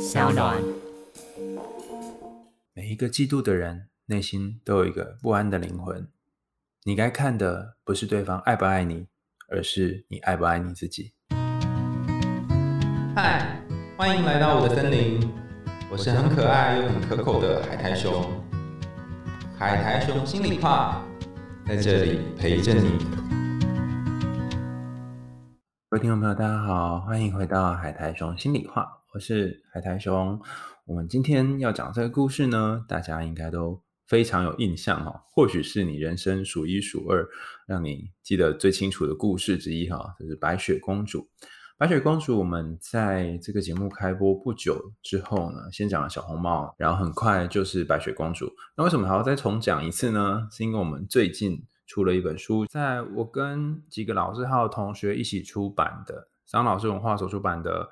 小暖。每一个嫉妒的人内心都有一个不安的灵魂。你该看的不是对方爱不爱你，而是你爱不爱你自己。嗨，欢迎来到我的森林，我是很可爱又很可口的海苔熊。海苔熊心里话，在这里陪着你。各位听众朋友，大家好，欢迎回到海苔熊心里话，我是海苔熊。我们今天要讲这个故事呢，大家应该都非常有印象哈，或许是你人生数一数二让你记得最清楚的故事之一哈，就是白雪公主。白雪公主，我们在这个节目开播不久之后呢，先讲了小红帽，然后很快就是白雪公主。那为什么还要再重讲一次呢？是因为我们最近出了一本书，在我跟几个老师还有同学一起出版的张老师文化所出版的《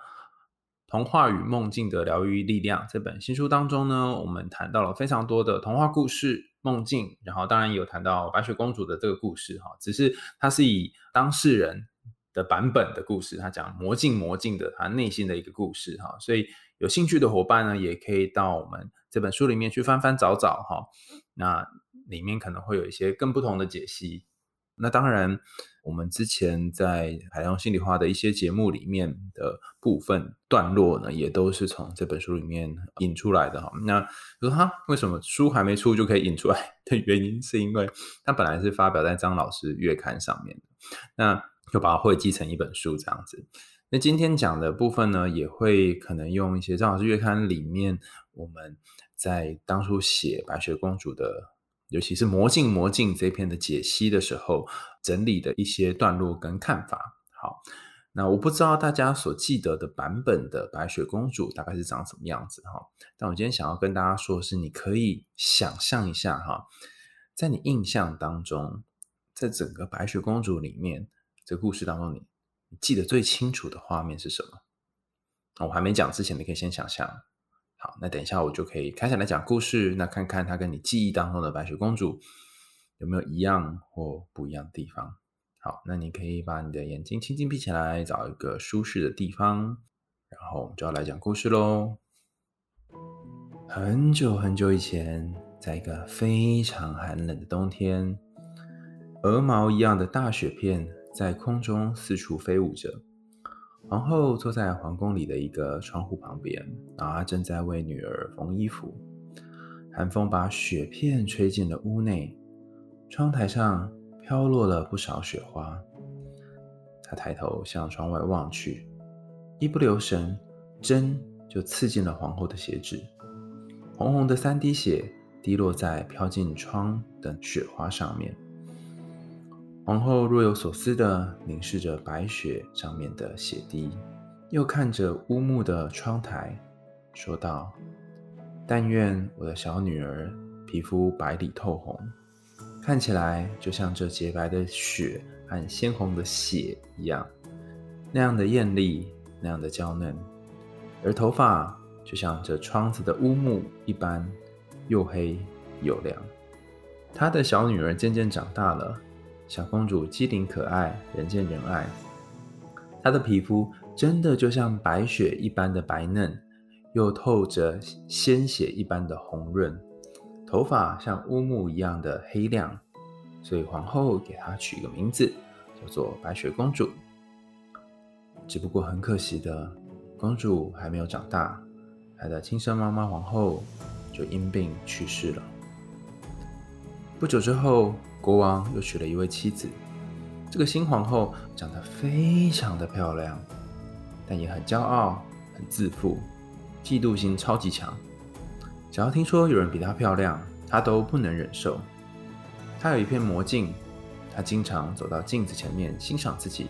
童话与梦境的疗愈力量》这本新书当中呢，我们谈到了非常多的童话故事、梦境，然后当然有谈到白雪公主的这个故事哈，只是它是以当事人。的版本的故事，他讲魔镜魔镜的他内心的一个故事哈，所以有兴趣的伙伴呢，也可以到我们这本书里面去翻翻找找哈，那里面可能会有一些更不同的解析。那当然，我们之前在海洋心理化的一些节目里面的部分段落呢，也都是从这本书里面引出来的哈。那说他为什么书还没出就可以引出来 的原因，是因为它本来是发表在张老师月刊上面的，那。就把它汇集成一本书这样子。那今天讲的部分呢，也会可能用一些《张老师月刊》里面我们在当初写白雪公主的，尤其是魔镜魔镜这篇的解析的时候，整理的一些段落跟看法。好，那我不知道大家所记得的版本的白雪公主大概是长什么样子哈。但我今天想要跟大家说的是，你可以想象一下哈，在你印象当中，在整个白雪公主里面。这个故事当中，你记得最清楚的画面是什么？我还没讲之前，你可以先想象。好，那等一下我就可以开始来讲故事。那看看它跟你记忆当中的白雪公主有没有一样或不一样的地方。好，那你可以把你的眼睛轻轻闭起来，找一个舒适的地方，然后我们就要来讲故事喽。很久很久以前，在一个非常寒冷的冬天，鹅毛一样的大雪片。在空中四处飞舞着，皇后坐在皇宫里的一个窗户旁边，然后她正在为女儿缝衣服。寒风把雪片吹进了屋内，窗台上飘落了不少雪花。她抬头向窗外望去，一不留神，针就刺进了皇后的鞋指，红红的三滴血滴落在飘进窗的雪花上面。皇后若有所思地凝视着白雪上面的血滴，又看着乌木的窗台，说道：“但愿我的小女儿皮肤白里透红，看起来就像这洁白的雪和鲜红的血一样，那样的艳丽，那样的娇嫩。而头发就像这窗子的乌木一般，又黑又亮。她的小女儿渐渐长大了。”小公主机灵可爱，人见人爱。她的皮肤真的就像白雪一般的白嫩，又透着鲜血一般的红润。头发像乌木一样的黑亮，所以皇后给她取一个名字，叫做白雪公主。只不过很可惜的，公主还没有长大，她的亲生妈妈皇后就因病去世了。不久之后。国王又娶了一位妻子，这个新皇后长得非常的漂亮，但也很骄傲、很自负，嫉妒心超级强。只要听说有人比她漂亮，她都不能忍受。她有一片魔镜，她经常走到镜子前面欣赏自己，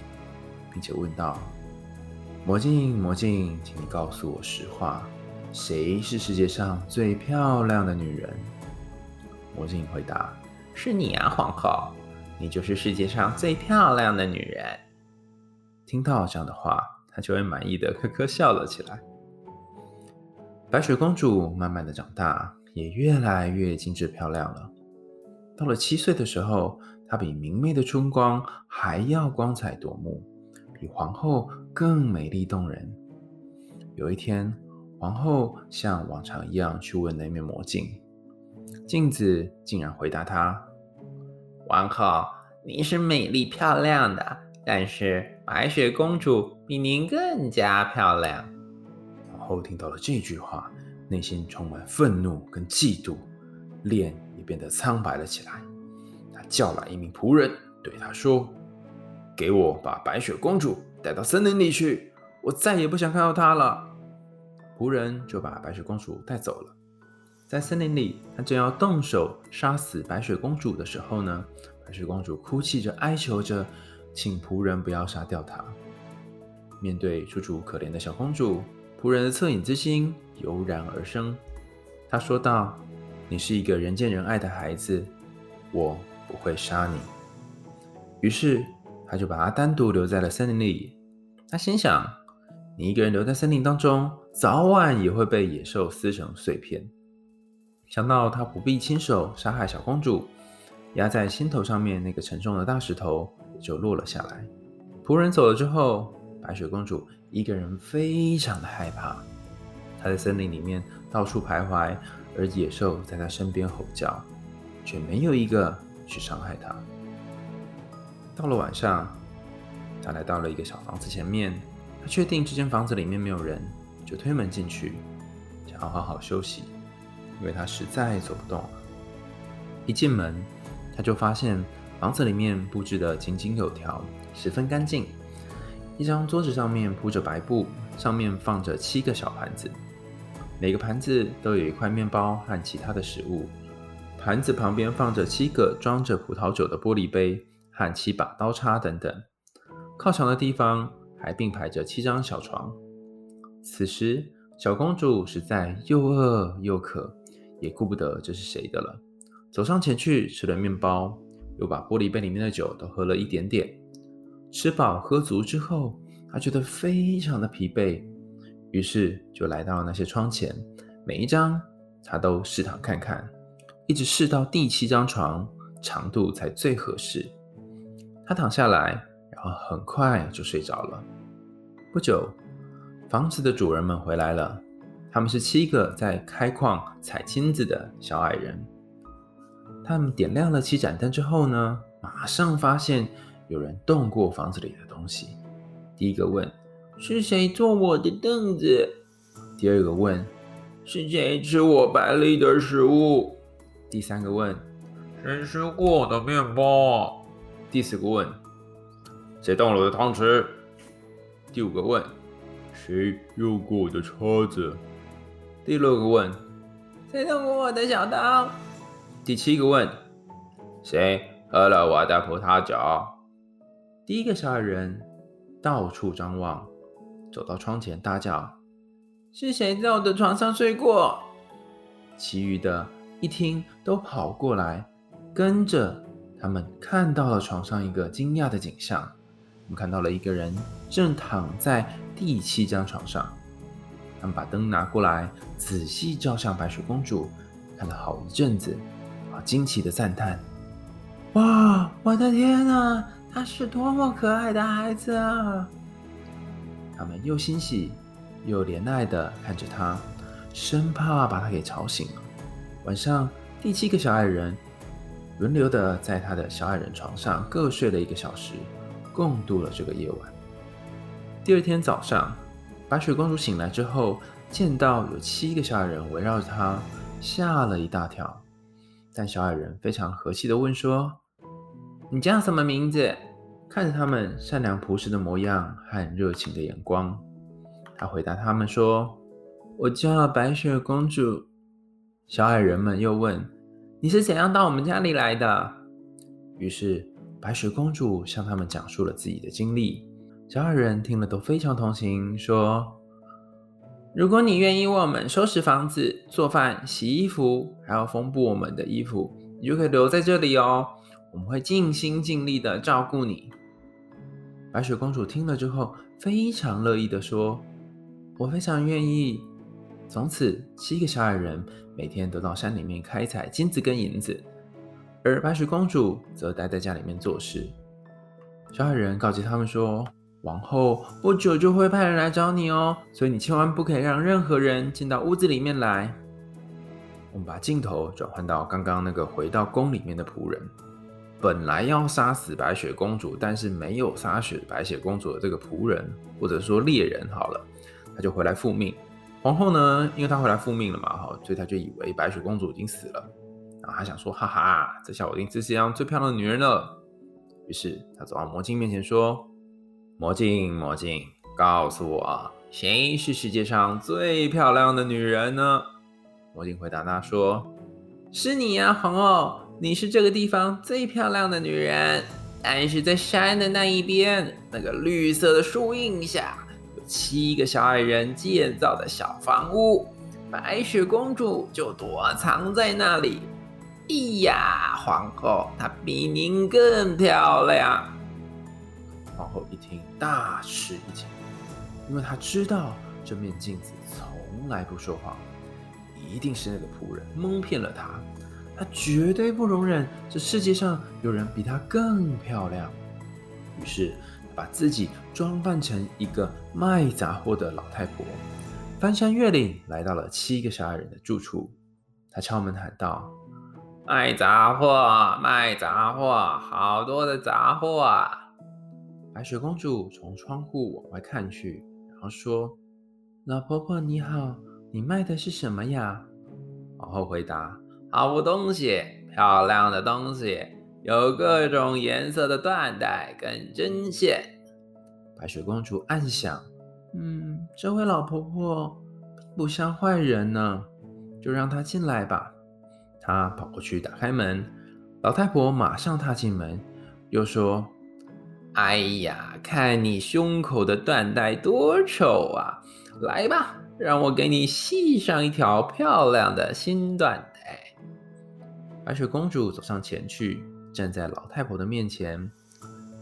并且问道：“魔镜，魔镜，请你告诉我实话，谁是世界上最漂亮的女人？”魔镜回答。是你啊，皇后，你就是世界上最漂亮的女人。听到这样的话，她就会满意的呵呵笑了起来。白雪公主慢慢的长大，也越来越精致漂亮了。到了七岁的时候，她比明媚的春光还要光彩夺目，比皇后更美丽动人。有一天，皇后像往常一样去问那面魔镜，镜子竟然回答她：“王后，您是美丽漂亮的，但是白雪公主比您更加漂亮。”后听到了这句话，内心充满愤怒跟嫉妒，脸也变得苍白了起来。他叫来一名仆人，对他说：“给我把白雪公主带到森林里去，我再也不想看到她了。”仆人就把白雪公主带走了。在森林里，他正要动手杀死白雪公主的时候呢，白雪公主哭泣着哀求着，请仆人不要杀掉她。面对楚楚可怜的小公主，仆人的恻隐之心油然而生。他说道：“你是一个人见人爱的孩子，我不会杀你。”于是他就把她单独留在了森林里。他心想：“你一个人留在森林当中。”早晚也会被野兽撕成碎片。想到他不必亲手杀害小公主，压在心头上面那个沉重的大石头也就落了下来。仆人走了之后，白雪公主一个人非常的害怕。他在森林里面到处徘徊，而野兽在他身边吼叫，却没有一个去伤害他。到了晚上，他来到了一个小房子前面，他确定这间房子里面没有人。就推门进去，想要好好休息，因为他实在走不动了。一进门，他就发现房子里面布置的井井有条，十分干净。一张桌子上面铺着白布，上面放着七个小盘子，每个盘子都有一块面包和其他的食物。盘子旁边放着七个装着葡萄酒的玻璃杯和七把刀叉等等。靠墙的地方还并排着七张小床。此时，小公主实在又饿又渴，也顾不得这是谁的了。走上前去吃了面包，又把玻璃杯里面的酒都喝了一点点。吃饱喝足之后，他觉得非常的疲惫，于是就来到那些窗前，每一张他都试躺看看，一直试到第七张床长度才最合适。他躺下来，然后很快就睡着了。不久。房子的主人们回来了，他们是七个在开矿采金子的小矮人。他们点亮了七盏灯之后呢，马上发现有人动过房子里的东西。第一个问：“是谁坐我的凳子？”第二个问：“是谁吃我盘里的食物？”第三个问：“谁吃过我的面包？”第四个问：“谁动了我的汤匙？”第五个问。谁用过我的叉子？第六个问：谁动过我的小刀？第七个问：谁喝了我的葡萄酒？第一个小矮人到处张望，走到窗前大叫：“是谁在我的床上睡过？”其余的一听都跑过来，跟着他们看到了床上一个惊讶的景象。我们看到了一个人正躺在。第七张床上，他们把灯拿过来，仔细照向白雪公主，看了好一阵子，啊，惊奇的赞叹：“哇，我的天哪，他是多么可爱的孩子啊！”他们又欣喜又怜爱的看着他，生怕把他给吵醒了。晚上，第七个小矮人轮流的在他的小矮人床上各睡了一个小时，共度了这个夜晚。第二天早上，白雪公主醒来之后，见到有七个小矮人围绕着她，吓了一大跳。但小矮人非常和气的问说：“你叫什么名字？”看着他们善良朴实的模样和热情的眼光，他回答他们说：“我叫白雪公主。”小矮人们又问：“你是怎样到我们家里来的？”于是白雪公主向他们讲述了自己的经历。小矮人听了都非常同情，说：“如果你愿意为我们收拾房子、做饭、洗衣服，还要缝补我们的衣服，你就可以留在这里哦。我们会尽心尽力的照顾你。”白雪公主听了之后，非常乐意的说：“我非常愿意。”从此，七个小矮人每天都到山里面开采金子跟银子，而白雪公主则待在家里面做事。小矮人告诫他们说。王后不久就会派人来找你哦，所以你千万不可以让任何人进到屋子里面来。我们把镜头转换到刚刚那个回到宫里面的仆人，本来要杀死白雪公主，但是没有杀死白雪公主的这个仆人，或者说猎人，好了，他就回来复命。皇后呢，因为她回来复命了嘛，哈，所以她就以为白雪公主已经死了，然后她想说，哈哈，这下我一定是世界上最漂亮的女人了。于是她走到魔镜面前说。魔镜，魔镜，告诉我，谁是世界上最漂亮的女人呢？魔镜回答她说：“是你呀，皇后，你是这个地方最漂亮的女人。但是在山的那一边，那个绿色的树荫下，有七个小矮人建造的小房屋，白雪公主就躲藏在那里。哎呀，皇后，她比您更漂亮。”皇后一听，大吃一惊，因为她知道这面镜子从来不说谎，一定是那个仆人蒙骗了她。她绝对不容忍这世界上有人比她更漂亮。于是，把自己装扮成一个卖杂货的老太婆，翻山越岭来到了七个小矮人的住处。她敲门喊道：“卖杂货，卖杂货，好多的杂货啊！”白雪公主从窗户往外看去，然后说：“老婆婆你好，你卖的是什么呀？”皇后回答：“好东西，漂亮的东西，有各种颜色的缎带跟针线。”白雪公主暗想：“嗯，这位老婆婆并不像坏人呢，就让她进来吧。”她跑过去打开门，老太婆马上踏进门，又说。哎呀，看你胸口的缎带多丑啊！来吧，让我给你系上一条漂亮的新缎。白雪公主走上前去，站在老太婆的面前。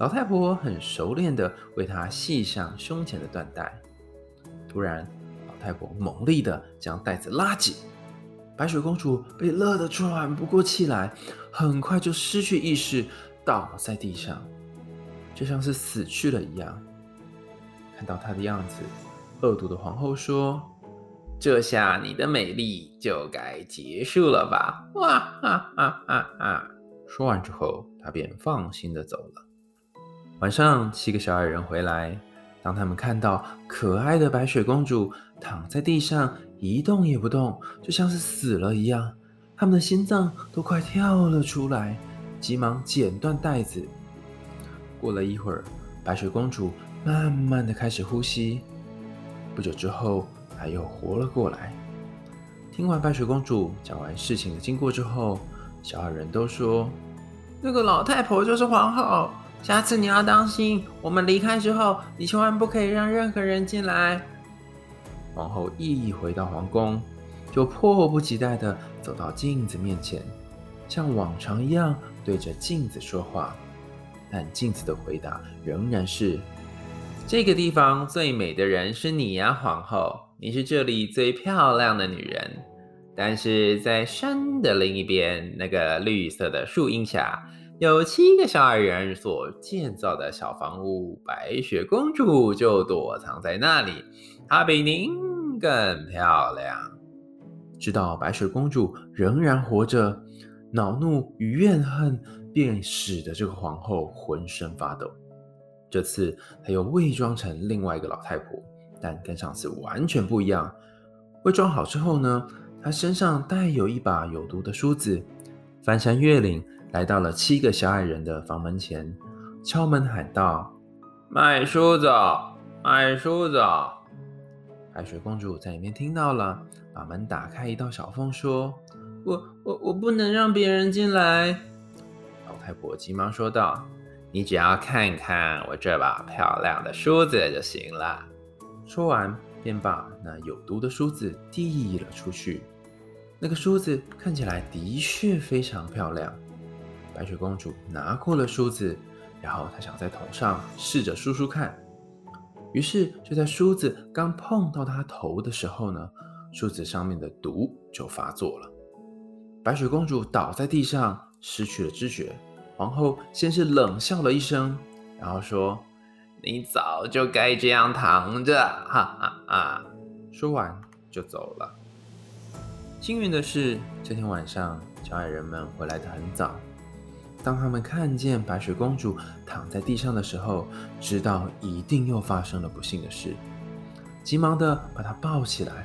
老太婆很熟练的为她系上胸前的缎带。突然，老太婆猛力的将带子拉紧，白雪公主被勒得喘不过气来，很快就失去意识，倒在地上。就像是死去了一样。看到她的样子，恶毒的皇后说：“这下你的美丽就该结束了吧？”哇哈哈哈哈！说完之后，她便放心的走了。晚上，七个小矮人回来，当他们看到可爱的白雪公主躺在地上一动也不动，就像是死了一样，他们的心脏都快跳了出来，急忙剪断带子。过了一会儿，白雪公主慢慢的开始呼吸。不久之后，她又活了过来。听完白雪公主讲完事情的经过之后，小矮人都说：“那个老太婆就是皇后，下次你要当心。我们离开之后，你千万不可以让任何人进来。”皇后一回到皇宫，就迫不及待的走到镜子面前，像往常一样对着镜子说话。但镜子的回答仍然是：“这个地方最美的人是你呀，皇后，你是这里最漂亮的女人。但是在山的另一边，那个绿色的树荫下，有七个小矮人所建造的小房屋，白雪公主就躲藏在那里。她比您更漂亮。”知道白雪公主仍然活着，恼怒与怨恨。便使得这个皇后浑身发抖。这次她又伪装成另外一个老太婆，但跟上次完全不一样。伪装好之后呢，他身上带有一把有毒的梳子，翻山越岭来到了七个小矮人的房门前，敲门喊道：“卖梳子，卖梳子！”白雪公主在里面听到了，把门打开一道小缝，说：“我我我不能让别人进来。”老太婆急忙说道：“你只要看看我这把漂亮的梳子就行了。”说完，便把那有毒的梳子递了出去。那个梳子看起来的确非常漂亮。白雪公主拿过了梳子，然后她想在头上试着梳梳看。于是，就在梳子刚碰到她头的时候呢，梳子上面的毒就发作了。白雪公主倒在地上，失去了知觉。皇后先是冷笑了一声，然后说：“你早就该这样躺着，哈哈哈！说完就走了。幸运的是，这天晚上小矮人们回来的很早。当他们看见白雪公主躺在地上的时候，知道一定又发生了不幸的事，急忙的把她抱起来。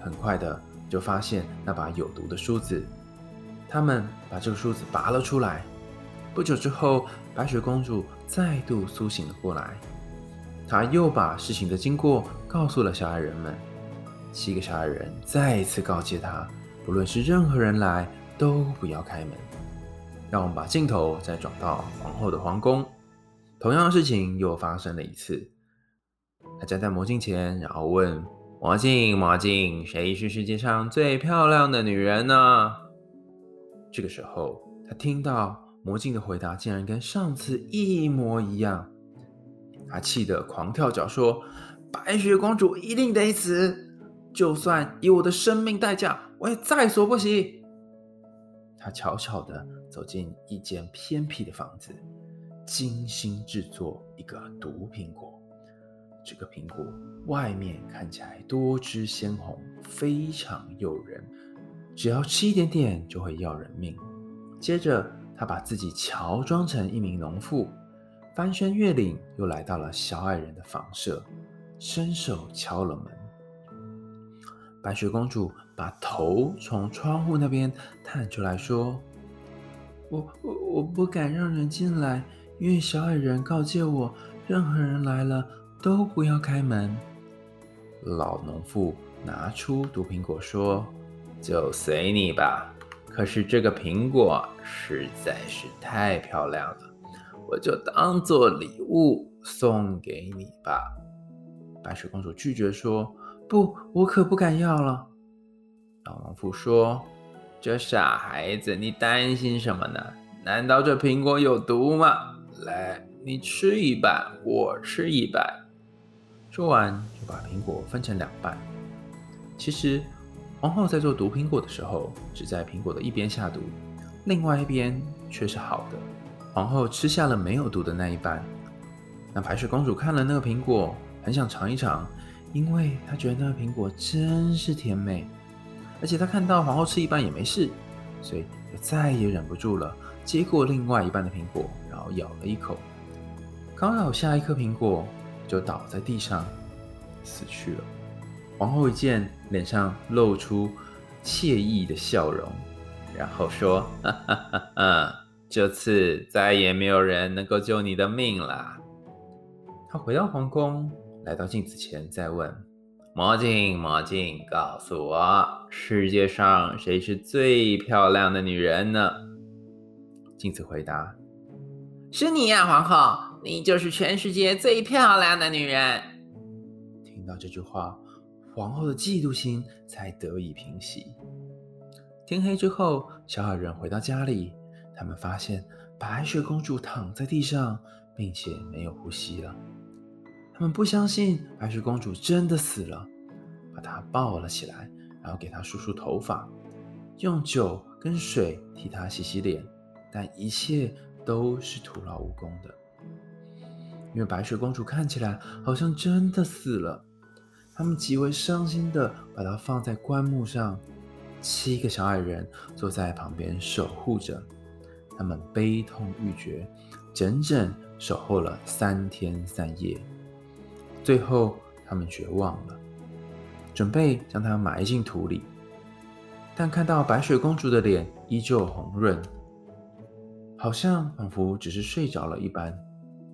很快的就发现那把有毒的梳子，他们把这个梳子拔了出来。不久之后，白雪公主再度苏醒了过来，她又把事情的经过告诉了小矮人们。七个小矮人再一次告诫她，不论是任何人来，都不要开门。让我们把镜头再转到皇后的皇宫，同样的事情又发生了一次。她站在魔镜前，然后问魔镜：“魔镜，谁是世界上最漂亮的女人呢？”这个时候，她听到魔镜的回答竟然跟上次一模一样，他气得狂跳脚说：“白雪公主一定得死，就算以我的生命代价，我也在所不惜。”他悄悄地走进一间偏僻的房子，精心制作一个毒苹果。这个苹果外面看起来多汁鲜红，非常诱人，只要吃一点点就会要人命。接着，他把自己乔装成一名农妇，翻山越岭，又来到了小矮人的房舍，伸手敲了门。白雪公主把头从窗户那边探出来说：“我我我不敢让人进来，因为小矮人告诫我，任何人来了都不要开门。”老农妇拿出毒苹果说：“就随你吧，可是这个苹果实在是太漂亮了，我就当做礼物送给你吧。”白雪公主拒绝说。不，我可不敢要了。老农夫说：“这傻孩子，你担心什么呢？难道这苹果有毒吗？来，你吃一半，我吃一半。”说完，就把苹果分成两半。其实，皇后在做毒苹果的时候，只在苹果的一边下毒，另外一边却是好的。皇后吃下了没有毒的那一半。那白雪公主看了那个苹果，很想尝一尝。因为她觉得那个苹果真是甜美，而且她看到皇后吃一半也没事，所以就再也忍不住了，接过另外一半的苹果，然后咬了一口。刚咬下一颗苹果，就倒在地上死去了。皇后一见，脸上露出惬意的笑容，然后说：“哈哈哈哈，这次再也没有人能够救你的命了。”他回到皇宫。来到镜子前，再问魔镜：“魔镜，告诉我，世界上谁是最漂亮的女人呢？”镜子回答：“是你呀，皇后，你就是全世界最漂亮的女人。”听到这句话，皇后的嫉妒心才得以平息。天黑之后，小矮人回到家里，他们发现白雪公主躺在地上，并且没有呼吸了。他们不相信白雪公主真的死了，把她抱了起来，然后给她梳梳头发，用酒跟水替她洗洗脸，但一切都是徒劳无功的，因为白雪公主看起来好像真的死了。他们极为伤心的把它放在棺木上，七个小矮人坐在旁边守护着，他们悲痛欲绝，整整守候了三天三夜。最后，他们绝望了，准备将它埋进土里。但看到白雪公主的脸依旧红润，好像仿佛只是睡着了一般。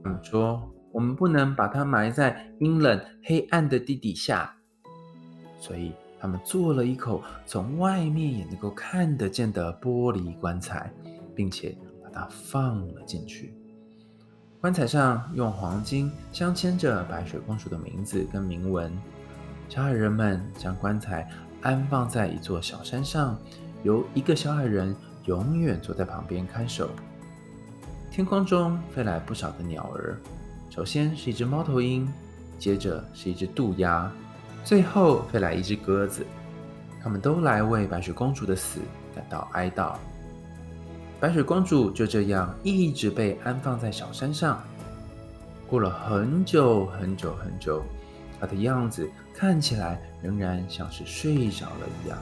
他们说：“我们不能把它埋在阴冷黑暗的地底下。”所以，他们做了一口从外面也能够看得见的玻璃棺材，并且把它放了进去。棺材上用黄金镶嵌着白雪公主的名字跟铭文。小矮人们将棺材安放在一座小山上，由一个小矮人永远坐在旁边看守。天空中飞来不少的鸟儿，首先是一只猫头鹰，接着是一只渡鸦，最后飞来一只鸽子。他们都来为白雪公主的死感到哀悼。白雪公主就这样一直被安放在小山上。过了很久很久很久，她的样子看起来仍然像是睡着了一样，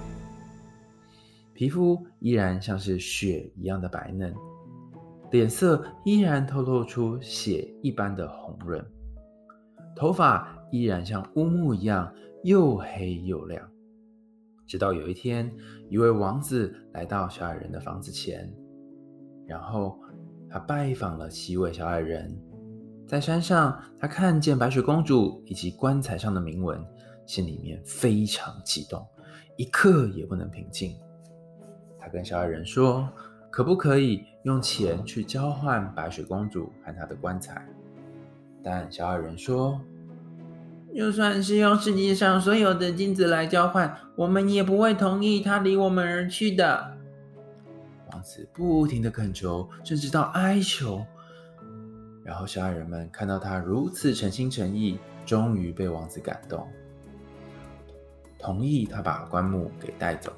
皮肤依然像是雪一样的白嫩，脸色依然透露出血一般的红润，头发依然像乌木一样又黑又亮。直到有一天，一位王子来到小矮人的房子前，然后他拜访了七位小矮人。在山上，他看见白雪公主以及棺材上的铭文，心里面非常激动，一刻也不能平静。他跟小矮人说：“可不可以用钱去交换白雪公主和她的棺材？”但小矮人说：“就算是用世界上所有的金子来交换，我们也不会同意他离我们而去的。”王子不停的恳求，甚至到哀求。然后小矮人们看到他如此诚心诚意，终于被王子感动，同意他把棺木给带走。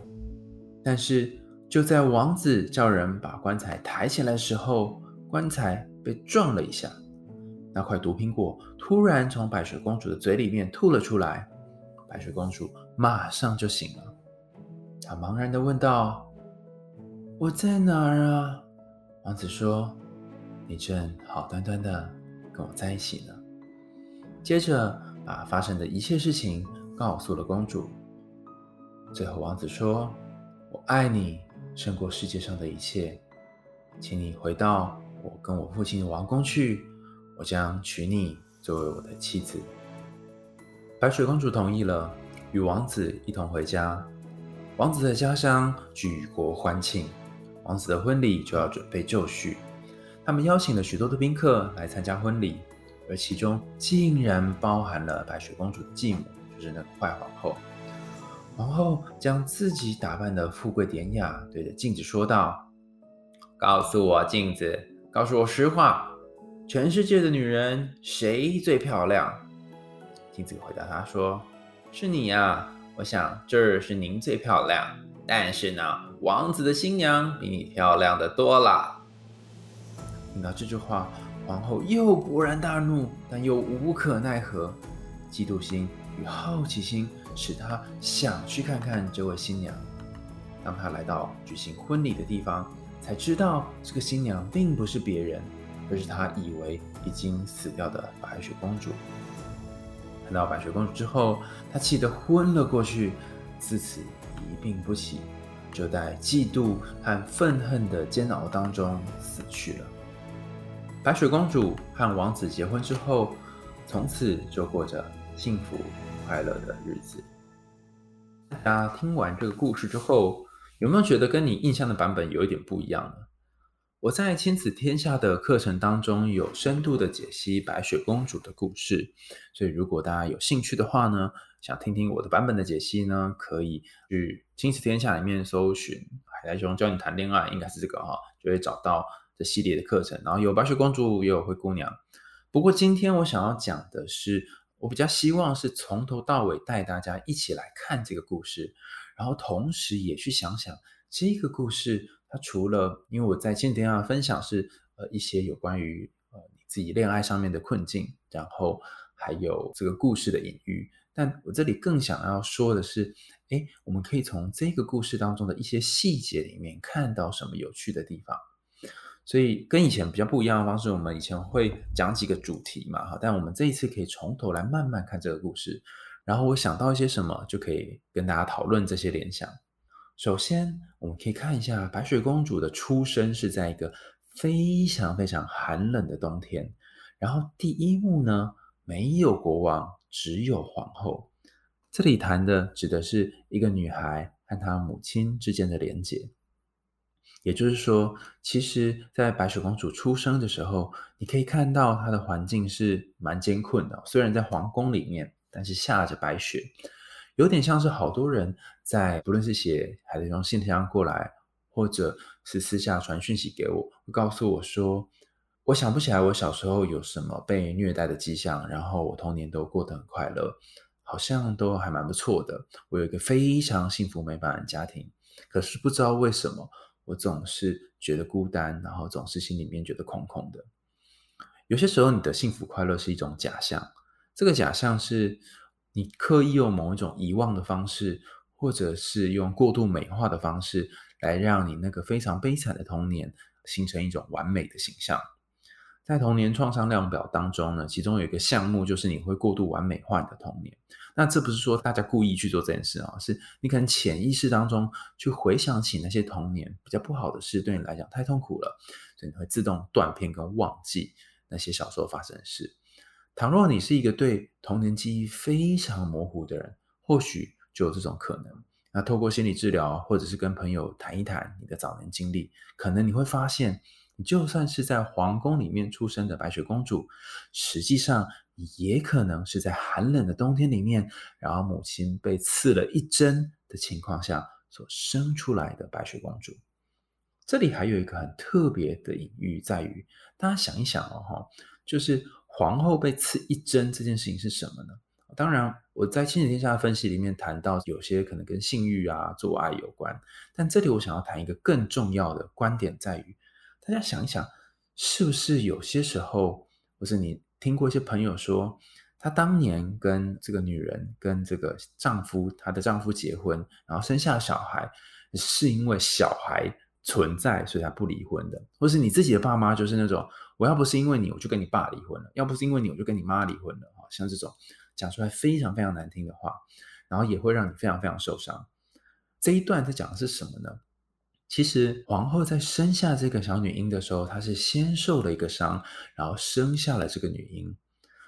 但是就在王子叫人把棺材抬起来的时候，棺材被撞了一下，那块毒苹果突然从白雪公主的嘴里面吐了出来，白雪公主马上就醒了，她茫然的问道：“我在哪儿啊？”王子说。你正好端端的跟我在一起呢。接着把发生的一切事情告诉了公主。最后王子说：“我爱你胜过世界上的一切，请你回到我跟我父亲的王宫去，我将娶你作为我的妻子。”白雪公主同意了，与王子一同回家。王子的家乡举国欢庆，王子的婚礼就要准备就绪。他们邀请了许多的宾客来参加婚礼，而其中竟然包含了白雪公主的继母，就是那个坏皇后。皇后将自己打扮的富贵典雅，对着镜子说道：“告诉我，镜子，告诉我实话，全世界的女人谁最漂亮？”镜子回答他说：“是你呀，我想这儿是您最漂亮。但是呢，王子的新娘比你漂亮的多了。”听到这句话，皇后又勃然大怒，但又无可奈何。嫉妒心与好奇心使他想去看看这位新娘。当他来到举行婚礼的地方，才知道这个新娘并不是别人，而是他以为已经死掉的白雪公主。看到白雪公主之后，他气得昏了过去，自此一病不起，就在嫉妒和愤恨的煎熬当中死去了。白雪公主和王子结婚之后，从此就过着幸福快乐的日子。大家听完这个故事之后，有没有觉得跟你印象的版本有一点不一样呢？我在亲子天下的课程当中有深度的解析白雪公主的故事，所以如果大家有兴趣的话呢，想听听我的版本的解析呢，可以去亲子天下里面搜寻“海苔熊教你谈恋爱”，应该是这个哈，就会找到。这系列的课程，然后有白雪公主，也有灰姑娘。不过今天我想要讲的是，我比较希望是从头到尾带大家一起来看这个故事，然后同时也去想想这个故事，它除了因为我在今天要分享是呃一些有关于呃你自己恋爱上面的困境，然后还有这个故事的隐喻，但我这里更想要说的是，哎，我们可以从这个故事当中的一些细节里面看到什么有趣的地方。所以跟以前比较不一样的方式，我们以前会讲几个主题嘛，哈，但我们这一次可以从头来慢慢看这个故事，然后我想到一些什么，就可以跟大家讨论这些联想。首先，我们可以看一下白雪公主的出生是在一个非常非常寒冷的冬天，然后第一幕呢没有国王，只有皇后。这里谈的指的是一个女孩和她母亲之间的连结。也就是说，其实，在白雪公主出生的时候，你可以看到她的环境是蛮艰困的。虽然在皇宫里面，但是下着白雪，有点像是好多人在不论是写海贼王信箱过来，或者是私下传讯息给我，会告诉我说，我想不起来我小时候有什么被虐待的迹象，然后我童年都过得很快乐，好像都还蛮不错的。我有一个非常幸福美满的家庭，可是不知道为什么。我总是觉得孤单，然后总是心里面觉得空空的。有些时候，你的幸福快乐是一种假象，这个假象是你刻意用某一种遗忘的方式，或者是用过度美化的方式，来让你那个非常悲惨的童年形成一种完美的形象。在童年创伤量表当中呢，其中有一个项目就是你会过度完美化你的童年。那这不是说大家故意去做这件事啊，是你可能潜意识当中去回想起那些童年比较不好的事，对你来讲太痛苦了，所以你会自动断片跟忘记那些小时候发生的事。倘若你是一个对童年记忆非常模糊的人，或许就有这种可能。那透过心理治疗，或者是跟朋友谈一谈你的早年经历，可能你会发现。你就算是在皇宫里面出生的白雪公主，实际上也可能是在寒冷的冬天里面，然后母亲被刺了一针的情况下所生出来的白雪公主。这里还有一个很特别的隐喻，在于大家想一想哦，就是皇后被刺一针这件事情是什么呢？当然，我在亲子天下的分析里面谈到，有些可能跟性欲啊、做爱有关，但这里我想要谈一个更重要的观点，在于。大家想一想，是不是有些时候，或是你听过一些朋友说，她当年跟这个女人、跟这个丈夫，她的丈夫结婚，然后生下小孩，是因为小孩存在，所以才不离婚的；或是你自己的爸妈就是那种，我要不是因为你，我就跟你爸离婚了；要不是因为你，我就跟你妈离婚了。像这种讲出来非常非常难听的话，然后也会让你非常非常受伤。这一段在讲的是什么呢？其实皇后在生下这个小女婴的时候，她是先受了一个伤，然后生下了这个女婴。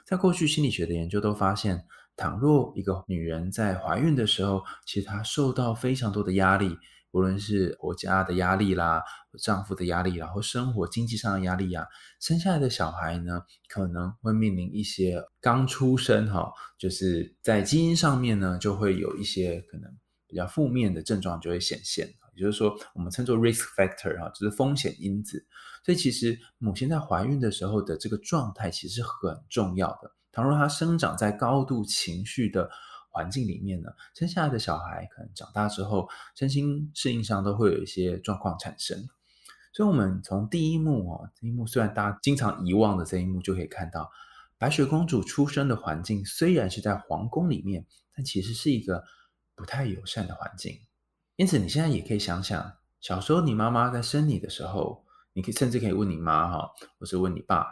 在过去心理学的研究都发现，倘若一个女人在怀孕的时候，其实她受到非常多的压力，无论是国家的压力啦、丈夫的压力，然后生活经济上的压力呀，生下来的小孩呢，可能会面临一些刚出生哈，就是在基因上面呢，就会有一些可能比较负面的症状就会显现。就是说，我们称作 risk factor 啊，就是风险因子。所以，其实母亲在怀孕的时候的这个状态其实很重要的。倘若她生长在高度情绪的环境里面呢，生下来的小孩可能长大之后，身心适应上都会有一些状况产生。所以，我们从第一幕哦，第一幕虽然大家经常遗忘的这一幕，就可以看到白雪公主出生的环境虽然是在皇宫里面，但其实是一个不太友善的环境。因此，你现在也可以想想，小时候你妈妈在生你的时候，你可以甚至可以问你妈哈，或是问你爸，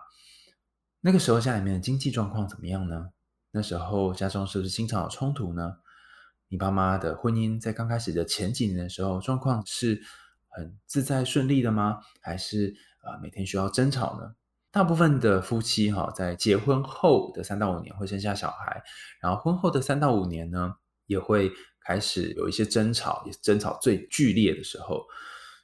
那个时候家里面的经济状况怎么样呢？那时候家中是不是经常有冲突呢？你爸妈的婚姻在刚开始的前几年的时候，状况是很自在顺利的吗？还是啊每天需要争吵呢？大部分的夫妻哈，在结婚后的三到五年会生下小孩，然后婚后的三到五年呢，也会。开始有一些争吵，也是争吵最剧烈的时候，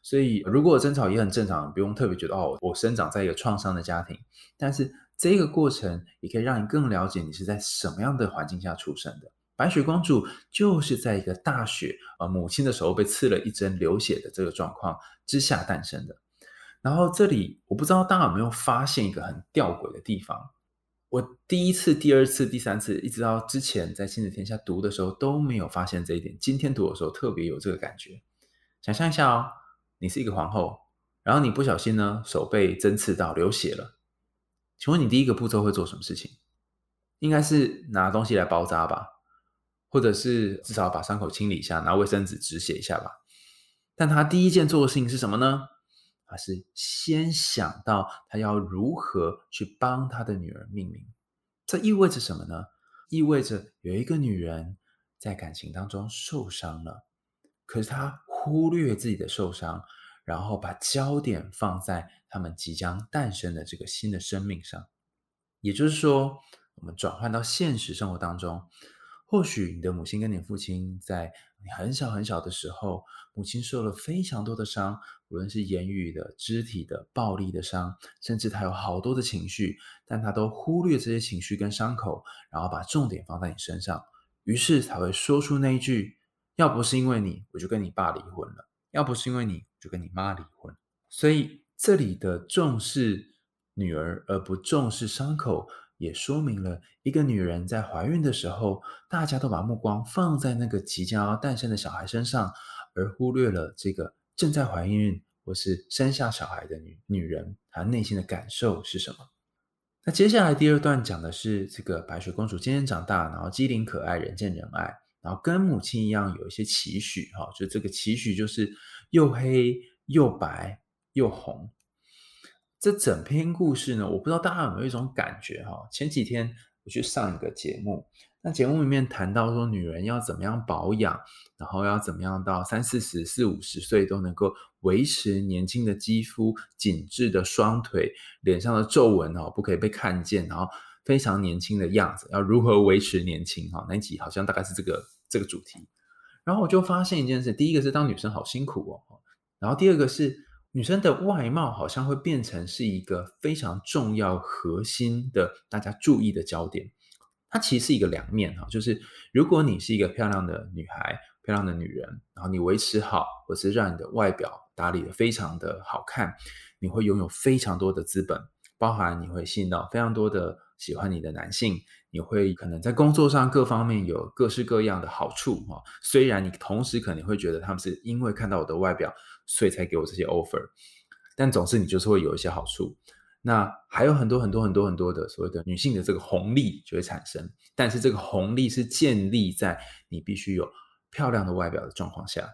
所以如果争吵也很正常，不用特别觉得哦，我生长在一个创伤的家庭。但是这个过程也可以让你更了解你是在什么样的环境下出生的。白雪公主就是在一个大雪，呃，母亲的手被刺了一针流血的这个状况之下诞生的。然后这里我不知道大家有没有发现一个很吊诡的地方。我第一次、第二次、第三次，一直到之前在亲子天下读的时候都没有发现这一点。今天读的时候特别有这个感觉。想象一下哦，你是一个皇后，然后你不小心呢手被针刺到流血了，请问你第一个步骤会做什么事情？应该是拿东西来包扎吧，或者是至少把伤口清理一下，拿卫生纸止血一下吧。但他第一件做的事情是什么呢？而是先想到他要如何去帮他的女儿命名，这意味着什么呢？意味着有一个女人在感情当中受伤了，可是她忽略自己的受伤，然后把焦点放在他们即将诞生的这个新的生命上。也就是说，我们转换到现实生活当中，或许你的母亲跟你父亲在。你很小很小的时候，母亲受了非常多的伤，无论是言语的、肢体的、暴力的伤，甚至她有好多的情绪，但她都忽略这些情绪跟伤口，然后把重点放在你身上，于是才会说出那一句：“要不是因为你，我就跟你爸离婚了；要不是因为你，就跟你妈离婚。”所以这里的重视女儿而不重视伤口。也说明了一个女人在怀孕的时候，大家都把目光放在那个即将要诞生的小孩身上，而忽略了这个正在怀孕或是生下小孩的女女人，她内心的感受是什么？那接下来第二段讲的是这个白雪公主渐渐长大，然后机灵可爱，人见人爱，然后跟母亲一样有一些期许哈，就这个期许就是又黑又白又红。这整篇故事呢，我不知道大家有没有一种感觉哈？前几天我去上一个节目，那节目里面谈到说，女人要怎么样保养，然后要怎么样到三四十、四五十岁都能够维持年轻的肌肤、紧致的双腿、脸上的皱纹哦，不可以被看见，然后非常年轻的样子，要如何维持年轻哈？那一集好像大概是这个这个主题。然后我就发现一件事，第一个是当女生好辛苦哦，然后第二个是。女生的外貌好像会变成是一个非常重要、核心的大家注意的焦点。它其实是一个两面哈，就是如果你是一个漂亮的女孩、漂亮的女人，然后你维持好，或是让你的外表打理的非常的好看，你会拥有非常多的资本，包含你会吸引到非常多的喜欢你的男性，你会可能在工作上各方面有各式各样的好处哈。虽然你同时可能会觉得他们是因为看到我的外表。所以才给我这些 offer，但总之你就是会有一些好处。那还有很多很多很多很多的所谓的女性的这个红利就会产生，但是这个红利是建立在你必须有漂亮的外表的状况下。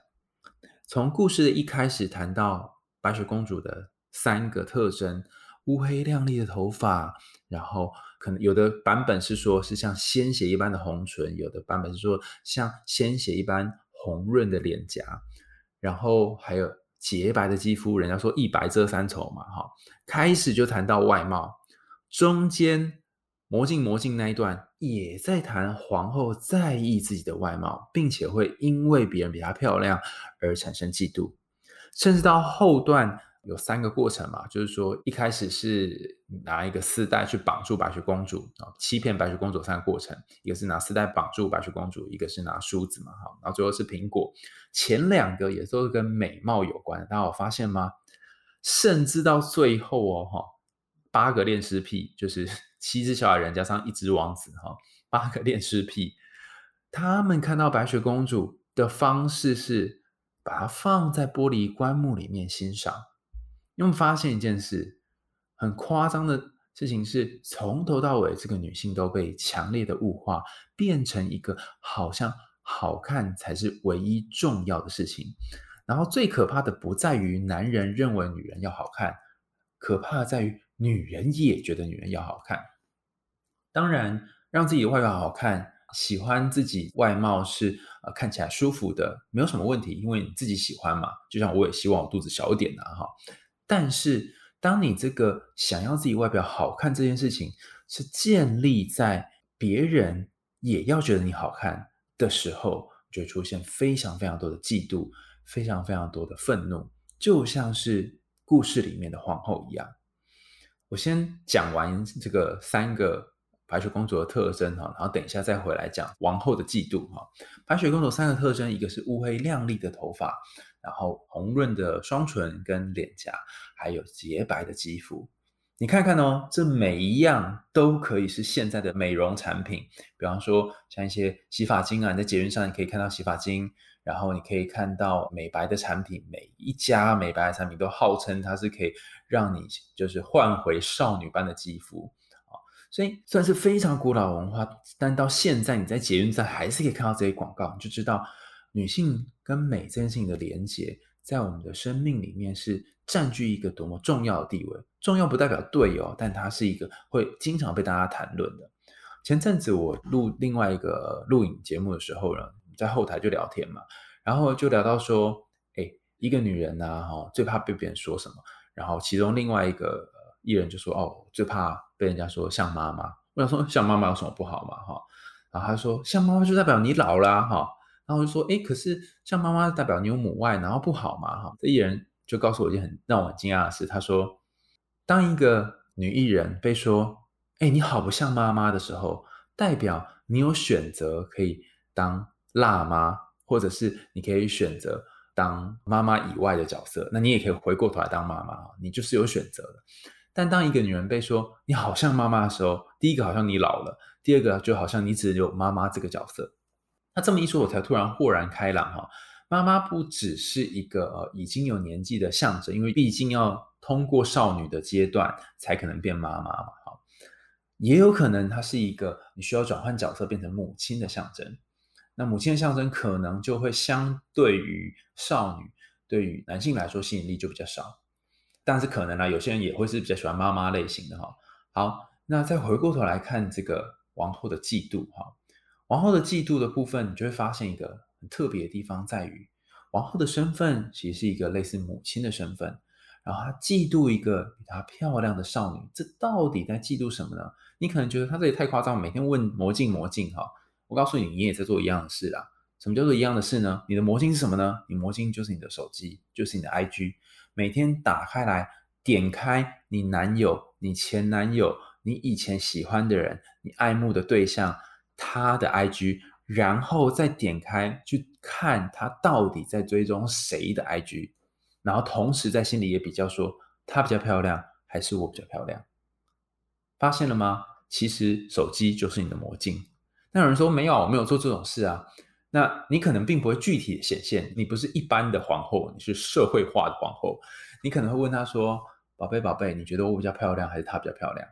从故事的一开始谈到白雪公主的三个特征：乌黑亮丽的头发，然后可能有的版本是说是像鲜血一般的红唇，有的版本是说像鲜血一般红润的脸颊。然后还有洁白的肌肤，人家说一白遮三丑嘛，哈。开始就谈到外貌，中间魔镜魔镜那一段也在谈皇后在意自己的外貌，并且会因为别人比她漂亮而产生嫉妒，甚至到后段。有三个过程嘛，就是说一开始是拿一个丝带去绑住白雪公主啊，欺骗白雪公主三个过程，一个是拿丝带绑住白雪公主，一个是拿梳子嘛，哈，然后最后是苹果。前两个也都是跟美貌有关，大家有发现吗？甚至到最后哦，哈，八个恋尸癖，就是 七只小矮人加上一只王子，哈，八个恋尸癖，他们看到白雪公主的方式是把它放在玻璃棺木里面欣赏。因为发现一件事，很夸张的事情是，从头到尾，这个女性都被强烈的物化，变成一个好像好看才是唯一重要的事情。然后最可怕的不在于男人认为女人要好看，可怕在于女人也觉得女人要好看。当然，让自己的外表好看，喜欢自己外貌是呃看起来舒服的，没有什么问题，因为你自己喜欢嘛。就像我也希望我肚子小一点的哈。但是，当你这个想要自己外表好看这件事情是建立在别人也要觉得你好看的时候，就会出现非常非常多的嫉妒，非常非常多的愤怒，就像是故事里面的皇后一样。我先讲完这个三个白雪公主的特征哈，然后等一下再回来讲王后的嫉妒哈。白雪公主三个特征，一个是乌黑亮丽的头发。然后红润的双唇跟脸颊，还有洁白的肌肤，你看看哦，这每一样都可以是现在的美容产品。比方说，像一些洗发精啊，你在捷运上你可以看到洗发精，然后你可以看到美白的产品，每一家美白的产品都号称它是可以让你就是换回少女般的肌肤啊。所以算是非常古老文化，但到现在你在捷运站还是可以看到这些广告，你就知道。女性跟美这件事情的连接，在我们的生命里面是占据一个多么重要的地位。重要不代表对哦，但它是一个会经常被大家谈论的。前阵子我录另外一个录影节目的时候呢，在后台就聊天嘛，然后就聊到说，哎，一个女人呢，哈，最怕被别人说什么？然后其中另外一个艺人就说，哦，最怕被人家说像妈妈。我想说，像妈妈有什么不好嘛？哈，然后他说，像妈妈就代表你老啦，哈。然后就说，哎，可是像妈妈代表你有母爱，然后不好嘛？哈，这艺人就告诉我一件很让我惊讶的事，他说，当一个女艺人被说，哎，你好不像妈妈的时候，代表你有选择可以当辣妈，或者是你可以选择当妈妈以外的角色，那你也可以回过头来当妈妈你就是有选择的。但当一个女人被说你好像妈妈的时候，第一个好像你老了，第二个就好像你只有妈妈这个角色。那这么一说，我才突然豁然开朗哈。妈妈不只是一个呃已经有年纪的象征，因为毕竟要通过少女的阶段才可能变妈妈嘛。哈，也有可能它是一个你需要转换角色变成母亲的象征。那母亲的象征可能就会相对于少女，对于男性来说吸引力就比较少。但是可能呢，有些人也会是比较喜欢妈妈类型的哈。好，那再回过头来看这个王后的嫉妒哈，王后的嫉妒的部分，你就会发现一个很特别的地方在于，王后的身份其实是一个类似母亲的身份。然后她嫉妒一个比她漂亮的少女，这到底在嫉妒什么呢？你可能觉得她这也太夸张，每天问魔镜魔镜哈。我告诉你，你也在做一样的事啦。什么叫做一样的事呢？你的魔镜是什么呢？你魔镜就是你的手机，就是你的 IG，每天打开来，点开你男友、你前男友、你以前喜欢的人、你爱慕的对象他的 IG，然后再点开去看他到底在追踪谁的 IG。然后同时在心里也比较说，她比较漂亮还是我比较漂亮？发现了吗？其实手机就是你的魔镜。那有人说没有，我没有做这种事啊。那你可能并不会具体的显现，你不是一般的皇后，你是社会化的皇后。你可能会问他说：“宝贝宝贝，你觉得我比较漂亮还是她比较漂亮？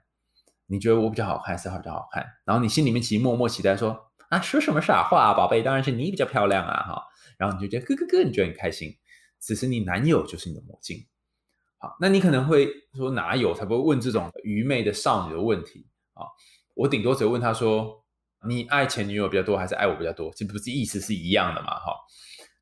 你觉得我比较好看还是比较好看？”然后你心里面其实默默期待说：“啊，说什么傻话啊，宝贝，当然是你比较漂亮啊！”哈，然后你就觉得咯咯咯，你觉得很开心。只是你男友就是你的魔镜，好，那你可能会说哪有才不会问这种愚昧的少女的问题啊？我顶多只会问他说，你爱前女友比较多还是爱我比较多？这不是意思是一样的嘛？哈，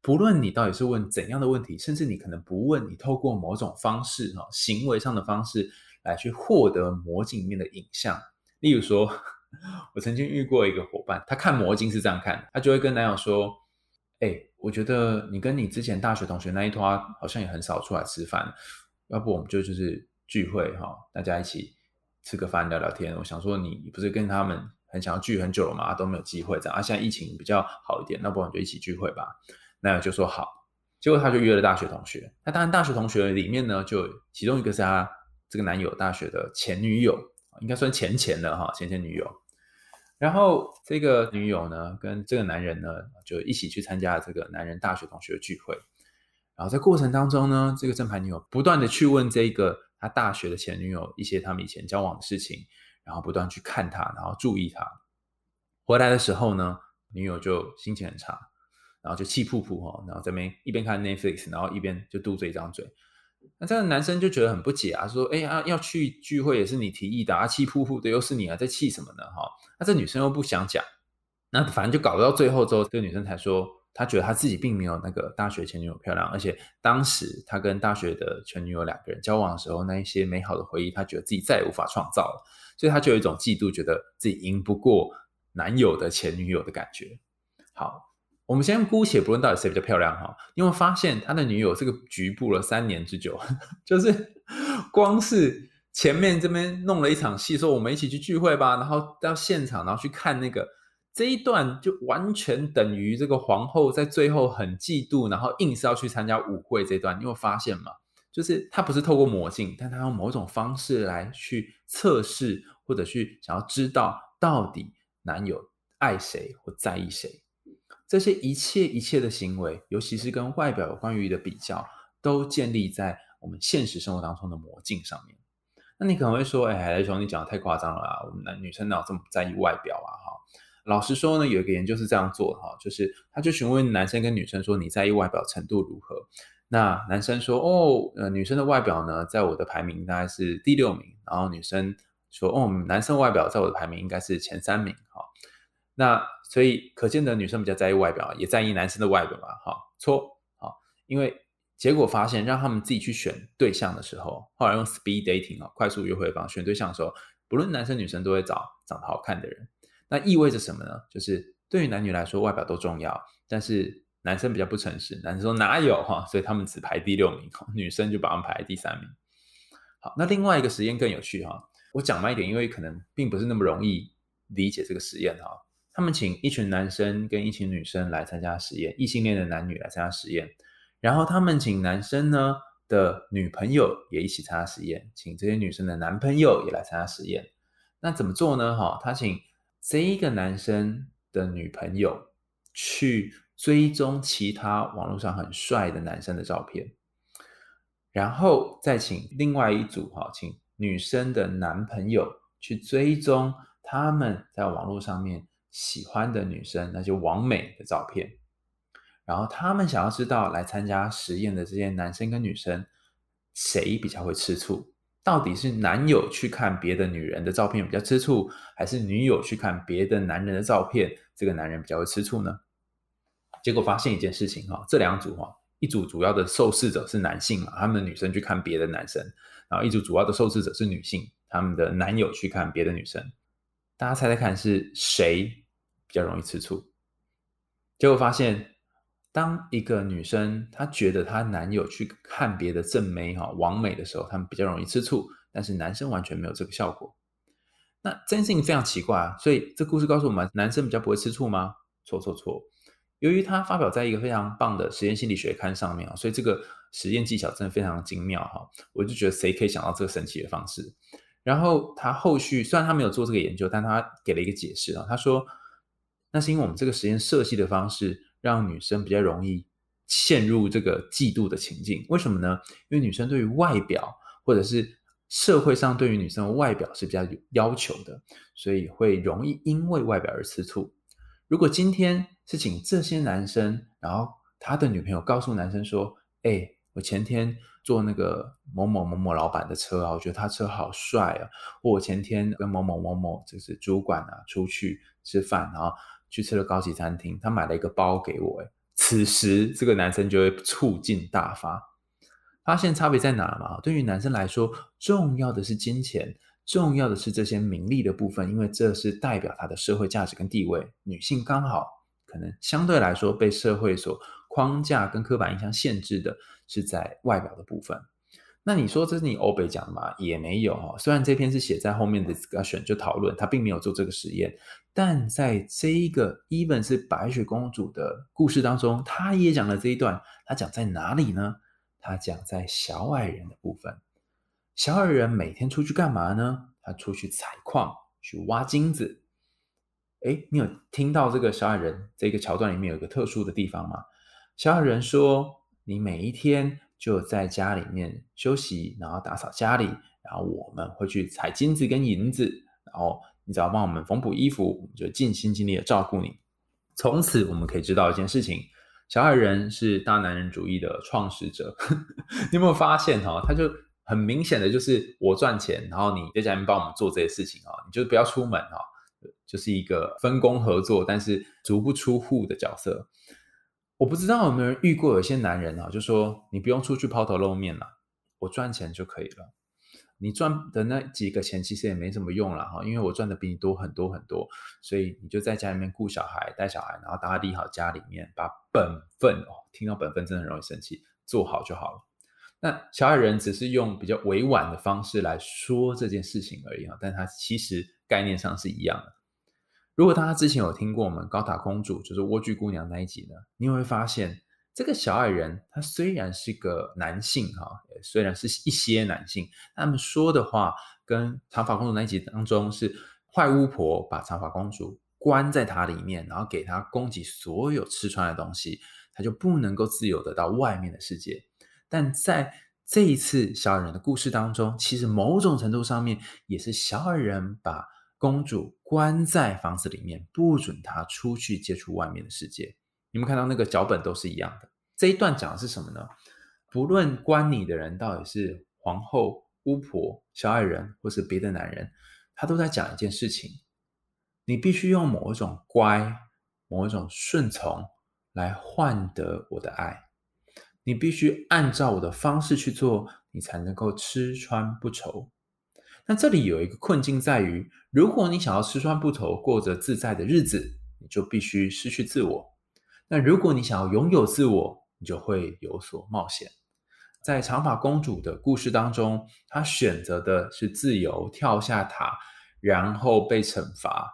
不论你到底是问怎样的问题，甚至你可能不问，你透过某种方式哈，行为上的方式来去获得魔镜里面的影像。例如说，我曾经遇过一个伙伴，他看魔镜是这样看，他就会跟男友说。哎，我觉得你跟你之前大学同学那一团好像也很少出来吃饭，要不我们就就是聚会哈，大家一起吃个饭聊聊天。我想说你不是跟他们很想要聚很久了嘛，都没有机会这样。啊，现在疫情比较好一点，那不我们就一起聚会吧。那就说好，结果他就约了大学同学。那当然大学同学里面呢，就其中一个是他这个男友大学的前女友，应该算前前的哈，前前女友。然后这个女友呢，跟这个男人呢，就一起去参加这个男人大学同学的聚会。然后在过程当中呢，这个正牌女友不断的去问这个他大学的前女友一些他们以前交往的事情，然后不断去看他，然后注意他。回来的时候呢，女友就心情很差，然后就气噗噗哈，然后这边一边看 Netflix，然后一边就嘟着一张嘴。那这个男生就觉得很不解啊，说：“哎呀，要去聚会也是你提议的，啊，气呼呼的又是你啊，在气什么呢？哈，那这女生又不想讲，那反正就搞到最后之后，这个女生才说，她觉得她自己并没有那个大学前女友漂亮，而且当时她跟大学的前女友两个人交往的时候，那一些美好的回忆，她觉得自己再也无法创造了，所以她就有一种嫉妒，觉得自己赢不过男友的前女友的感觉。好。”我们先姑且不论到底谁比较漂亮哈，因为发现他的女友这个局部了三年之久，就是光是前面这边弄了一场戏，说我们一起去聚会吧，然后到现场，然后去看那个这一段，就完全等于这个皇后在最后很嫉妒，然后硬是要去参加舞会这段。你有发现吗？就是他不是透过魔镜，但他用某种方式来去测试，或者去想要知道到底男友爱谁或在意谁。这些一切一切的行为，尤其是跟外表有关于的比较，都建立在我们现实生活当中的魔镜上面。那你可能会说：“哎，海来兄，你讲的太夸张了啊！我们男女生哪有这么在意外表啊？”哈，老实说呢，有一个研究是这样做的哈，就是他就询问男生跟女生说：“你在意外表程度如何？”那男生说：“哦，呃，女生的外表呢，在我的排名大概是第六名。”然后女生说：“哦，男生外表在我的排名应该是前三名。”哈。那所以可见的女生比较在意外表，也在意男生的外表嘛？哈，错，好，因为结果发现，让他们自己去选对象的时候，后来用 speed dating 啊，快速约会方选对象的时候，不论男生女生都会找长得好看的人。那意味着什么呢？就是对于男女来说，外表都重要，但是男生比较不诚实，男生说哪有哈，所以他们只排第六名，女生就把他们排第三名。好，那另外一个实验更有趣哈，我讲慢一点，因为可能并不是那么容易理解这个实验哈。他们请一群男生跟一群女生来参加实验，异性恋的男女来参加实验，然后他们请男生呢的女朋友也一起参加实验，请这些女生的男朋友也来参加实验。那怎么做呢？哈，他请这一个男生的女朋友去追踪其他网络上很帅的男生的照片，然后再请另外一组哈，请女生的男朋友。去追踪他们在网络上面喜欢的女生那些完美的照片，然后他们想要知道来参加实验的这些男生跟女生谁比较会吃醋。到底是男友去看别的女人的照片比较吃醋，还是女友去看别的男人的照片，这个男人比较会吃醋呢？结果发现一件事情哈，这两组哈，一组主要的受试者是男性嘛，他们的女生去看别的男生，然后一组主要的受试者是女性，他们的男友去看别的女生，大家猜猜看是谁比较容易吃醋？结果发现。当一个女生她觉得她男友去看别的正妹哈完美的时候，他们比较容易吃醋，但是男生完全没有这个效果。那这件事情非常奇怪啊！所以这故事告诉我们，男生比较不会吃醋吗？错错错！由于他发表在一个非常棒的实验心理学刊上面啊，所以这个实验技巧真的非常精妙哈！我就觉得谁可以想到这个神奇的方式？然后他后续虽然他没有做这个研究，但他给了一个解释啊，他说那是因为我们这个实验设计的方式。让女生比较容易陷入这个嫉妒的情境，为什么呢？因为女生对于外表，或者是社会上对于女生的外表是比较有要求的，所以会容易因为外表而吃醋。如果今天是请这些男生，然后他的女朋友告诉男生说：“哎，我前天坐那个某某某某老板的车啊，我觉得他车好帅啊。”或我前天跟某某某某就是主管啊出去吃饭，然后。去吃了高级餐厅，他买了一个包给我。哎，此时这个男生就会醋劲大发。发现差别在哪吗？对于男生来说，重要的是金钱，重要的是这些名利的部分，因为这是代表他的社会价值跟地位。女性刚好可能相对来说被社会所框架跟刻板印象限制的是在外表的部分。那你说这是你欧北讲的吗？也没有哈。虽然这篇是写在后面的 discussion 就讨论，他并没有做这个实验，但在这一个 even 是白雪公主的故事当中，他也讲了这一段。他讲在哪里呢？他讲在小矮人的部分。小矮人每天出去干嘛呢？他出去采矿，去挖金子。哎，你有听到这个小矮人这个桥段里面有一个特殊的地方吗？小矮人说：“你每一天。”就在家里面休息，然后打扫家里，然后我们会去采金子跟银子，然后你只要帮我们缝补衣服，我们就尽心尽力的照顾你。从此我们可以知道一件事情：小矮人是大男人主义的创始者。你有没有发现哈？他就很明显的就是我赚钱，然后你在家里面帮我们做这些事情啊，你就不要出门哈，就是一个分工合作，但是足不出户的角色。我不知道有没有人遇过有些男人啊，就说你不用出去抛头露面了，我赚钱就可以了。你赚的那几个钱其实也没什么用了哈，因为我赚的比你多很多很多，所以你就在家里面顾小孩、带小孩，然后打理好家里面，把本分哦，听到本分真的很容易生气，做好就好了。那小矮人只是用比较委婉的方式来说这件事情而已啊，但他其实概念上是一样的。如果大家之前有听过我们高塔公主，就是莴苣姑娘那一集呢，你会发现这个小矮人他虽然是个男性哈，虽然是一些男性，他们说的话跟长发公主那一集当中是坏巫婆把长发公主关在塔里面，然后给她供给所有吃穿的东西，她就不能够自由的到外面的世界。但在这一次小矮人的故事当中，其实某种程度上面也是小矮人把。公主关在房子里面，不准她出去接触外面的世界。你们看到那个脚本都是一样的。这一段讲的是什么呢？不论关你的人到底是皇后、巫婆、小矮人，或是别的男人，他都在讲一件事情：你必须用某一种乖、某一种顺从来换得我的爱。你必须按照我的方式去做，你才能够吃穿不愁。那这里有一个困境在于，如果你想要吃穿不愁、过着自在的日子，你就必须失去自我；那如果你想要拥有自我，你就会有所冒险。在长发公主的故事当中，她选择的是自由，跳下塔，然后被惩罚，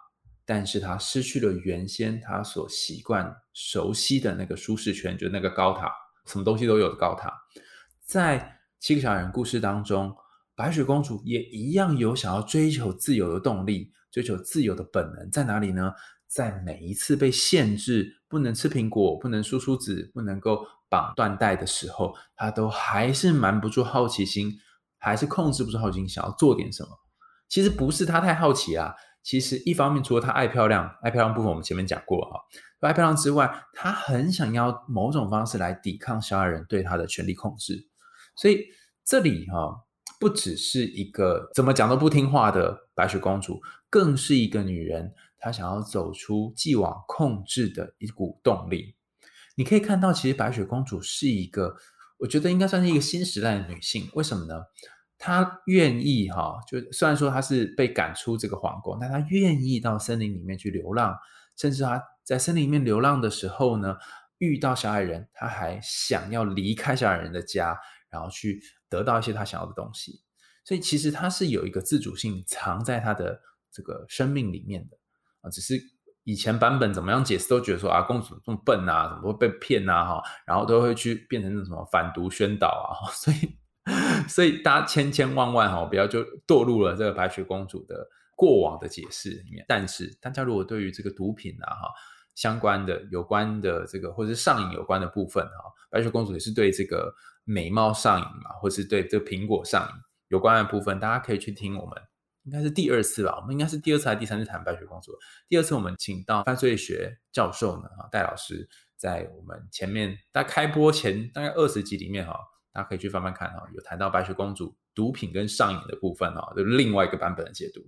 但是她失去了原先她所习惯、熟悉的那个舒适圈，就那个高塔，什么东西都有的高塔。在七个小人故事当中。白雪公主也一样有想要追求自由的动力，追求自由的本能在哪里呢？在每一次被限制不能吃苹果、不能梳梳子、不能够绑缎带的时候，她都还是瞒不住好奇心，还是控制不住好奇心，想要做点什么。其实不是她太好奇啊，其实一方面除了她爱漂亮，爱漂亮部分我们前面讲过哈，爱漂亮之外，她很想要某种方式来抵抗小矮人对她的权力控制。所以这里哈，不只是一个怎么讲都不听话的白雪公主，更是一个女人，她想要走出既往控制的一股动力。你可以看到，其实白雪公主是一个，我觉得应该算是一个新时代的女性。为什么呢？她愿意哈，就虽然说她是被赶出这个皇宫，但她愿意到森林里面去流浪，甚至她在森林里面流浪的时候呢，遇到小矮人，她还想要离开小矮人的家。然后去得到一些他想要的东西，所以其实他是有一个自主性藏在他的这个生命里面的啊。只是以前版本怎么样解释都觉得说啊，公主这么笨啊，怎么会被骗啊？哈，然后都会去变成那什么反毒宣导啊。所以，所以大家千千万万哈，不要就堕入了这个白雪公主的过往的解释里面。但是大家如果对于这个毒品啊哈相关的、有关的这个或者是上瘾有关的部分哈，白雪公主也是对这个。美貌上瘾嘛，或是对这个苹果上瘾有关的部分，大家可以去听我们应该是第二次吧，我们应该是第二次还是第三次谈白雪公主？第二次我们请到犯罪学教授呢，哈，戴老师在我们前面大概开播前大概二十集里面哈，大家可以去翻翻看哈，有谈到白雪公主毒品跟上瘾的部分哈，就另外一个版本的解读。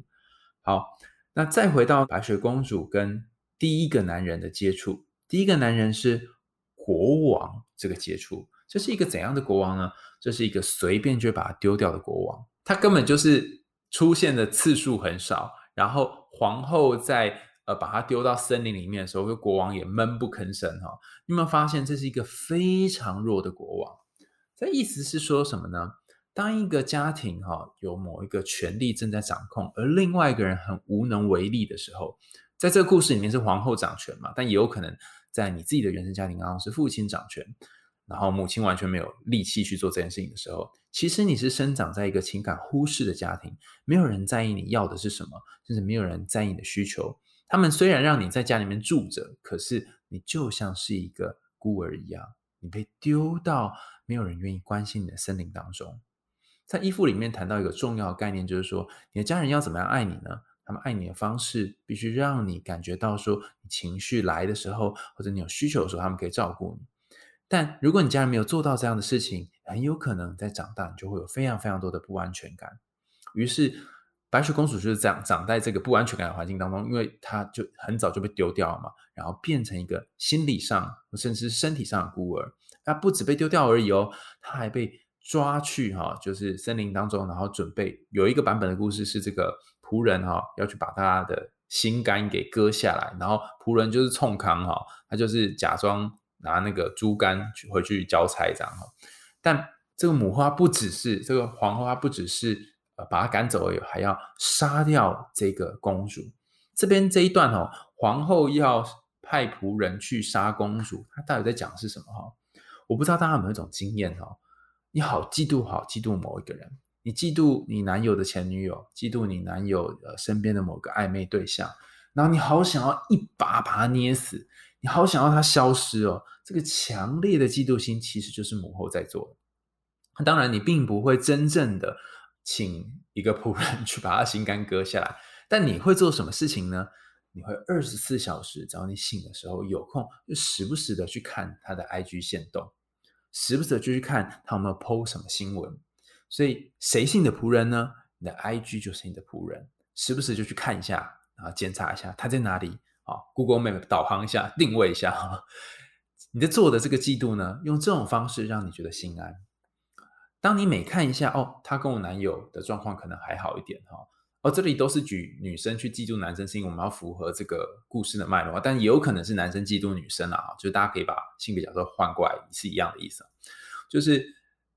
好，那再回到白雪公主跟第一个男人的接触，第一个男人是国王这个接触。这是一个怎样的国王呢？这是一个随便就把他丢掉的国王，他根本就是出现的次数很少。然后皇后在呃把他丢到森林里面的时候，国王也闷不吭声哈。你有没有发现这是一个非常弱的国王？这意思是说什么呢？当一个家庭哈有某一个权力正在掌控，而另外一个人很无能为力的时候，在这个故事里面是皇后掌权嘛？但也有可能在你自己的原生家庭当中是父亲掌权。然后母亲完全没有力气去做这件事情的时候，其实你是生长在一个情感忽视的家庭，没有人在意你要的是什么，甚至没有人在意你的需求。他们虽然让你在家里面住着，可是你就像是一个孤儿一样，你被丢到没有人愿意关心你的森林当中。在依附里面谈到一个重要的概念，就是说你的家人要怎么样爱你呢？他们爱你的方式必须让你感觉到说，你情绪来的时候，或者你有需求的时候，他们可以照顾你。但如果你家人没有做到这样的事情，很有可能在长大你就会有非常非常多的不安全感。于是白雪公主就是这样长在这个不安全感的环境当中，因为她就很早就被丢掉了嘛，然后变成一个心理上甚至身体上的孤儿。她不止被丢掉而已哦，她还被抓去哈，就是森林当中，然后准备有一个版本的故事是这个仆人哈要去把她的心肝给割下来，然后仆人就是冲康哈，他就是假装。拿那个猪肝去回去交差这样哈，但这个母花不只是这个皇后，她不只是把她赶走而已，还要杀掉这个公主。这边这一段哦，皇后要派仆人去杀公主，她到底在讲是什么哈？我不知道大家有没有一种经验哈？你好嫉妒，好嫉妒某一个人，你嫉妒你男友的前女友，嫉妒你男友呃身边的某个暧昧对象，然后你好想要一把把他捏死。你好想要他消失哦！这个强烈的嫉妒心其实就是母后在做。当然，你并不会真正的请一个仆人 去把他心肝割下来，但你会做什么事情呢？你会二十四小时，只要你醒的时候有空，就时不时的去看他的 IG 线动，时不时的就去看他有没有 PO 什么新闻。所以，谁是你的仆人呢？你的 IG 就是你的仆人，时不时就去看一下，然后检查一下他在哪里。啊，Google Map 导航一下，定位一下。你在做的这个季度呢，用这种方式让你觉得心安。当你每看一下，哦，他跟我男友的状况可能还好一点哈。哦，这里都是举女生去嫉妒男生，是因为我们要符合这个故事的脉络，但也有可能是男生嫉妒女生啊。就是大家可以把性别角色换过来，是一样的意思。就是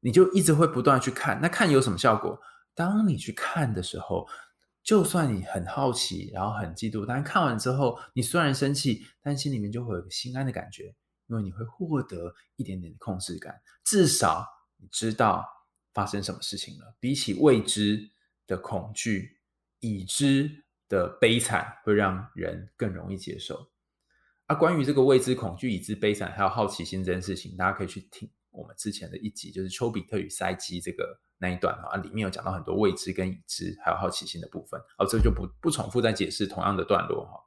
你就一直会不断去看，那看有什么效果？当你去看的时候。就算你很好奇，然后很嫉妒，但看完之后，你虽然生气，但心里面就会有个心安的感觉，因为你会获得一点点的控制感，至少你知道发生什么事情了。比起未知的恐惧，已知的悲惨会让人更容易接受。啊，关于这个未知恐惧、已知悲惨还有好奇心这件事情，大家可以去听我们之前的一集，就是丘比特与赛基这个那一段啊，里面有讲到很多未知跟已知，还有好奇心的部分。哦，这就不不重复再解释同样的段落哈，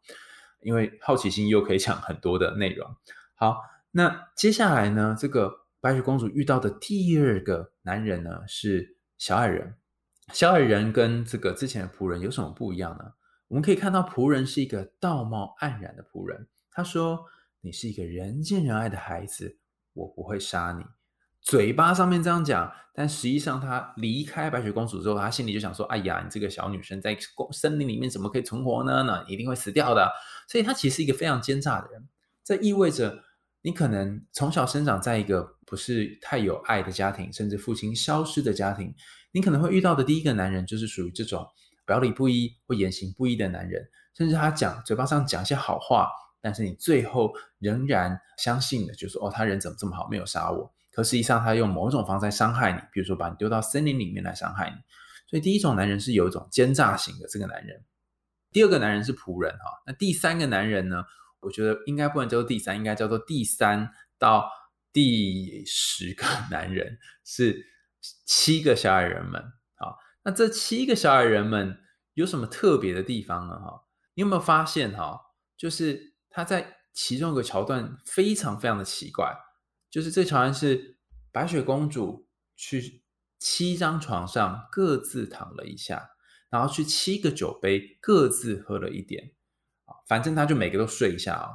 因为好奇心又可以讲很多的内容。好，那接下来呢，这个白雪公主遇到的第二个男人呢是小矮人。小矮人跟这个之前的仆人有什么不一样呢？我们可以看到仆人是一个道貌岸然的仆人，他说：“你是一个人见人爱的孩子，我不会杀你。”嘴巴上面这样讲，但实际上他离开白雪公主之后，他心里就想说：“哎呀，你这个小女生在森林里面怎么可以存活呢？那一定会死掉的。”所以，他其实是一个非常奸诈的人。这意味着你可能从小生长在一个不是太有爱的家庭，甚至父亲消失的家庭。你可能会遇到的第一个男人，就是属于这种表里不一或言行不一的男人，甚至他讲嘴巴上讲一些好话，但是你最后仍然相信的，就是哦，他人怎么这么好，没有杀我。可实际上，他用某种方式伤害你，比如说把你丢到森林里面来伤害你。所以，第一种男人是有一种奸诈型的这个男人。第二个男人是仆人哈。那第三个男人呢？我觉得应该不能叫做第三，应该叫做第三到第十个 男人是。七个小矮人们，好，那这七个小矮人们有什么特别的地方呢？哈，你有没有发现哈？就是他在其中一个桥段非常非常的奇怪，就是这桥段是白雪公主去七张床上各自躺了一下，然后去七个酒杯各自喝了一点，反正他就每个都睡一下啊。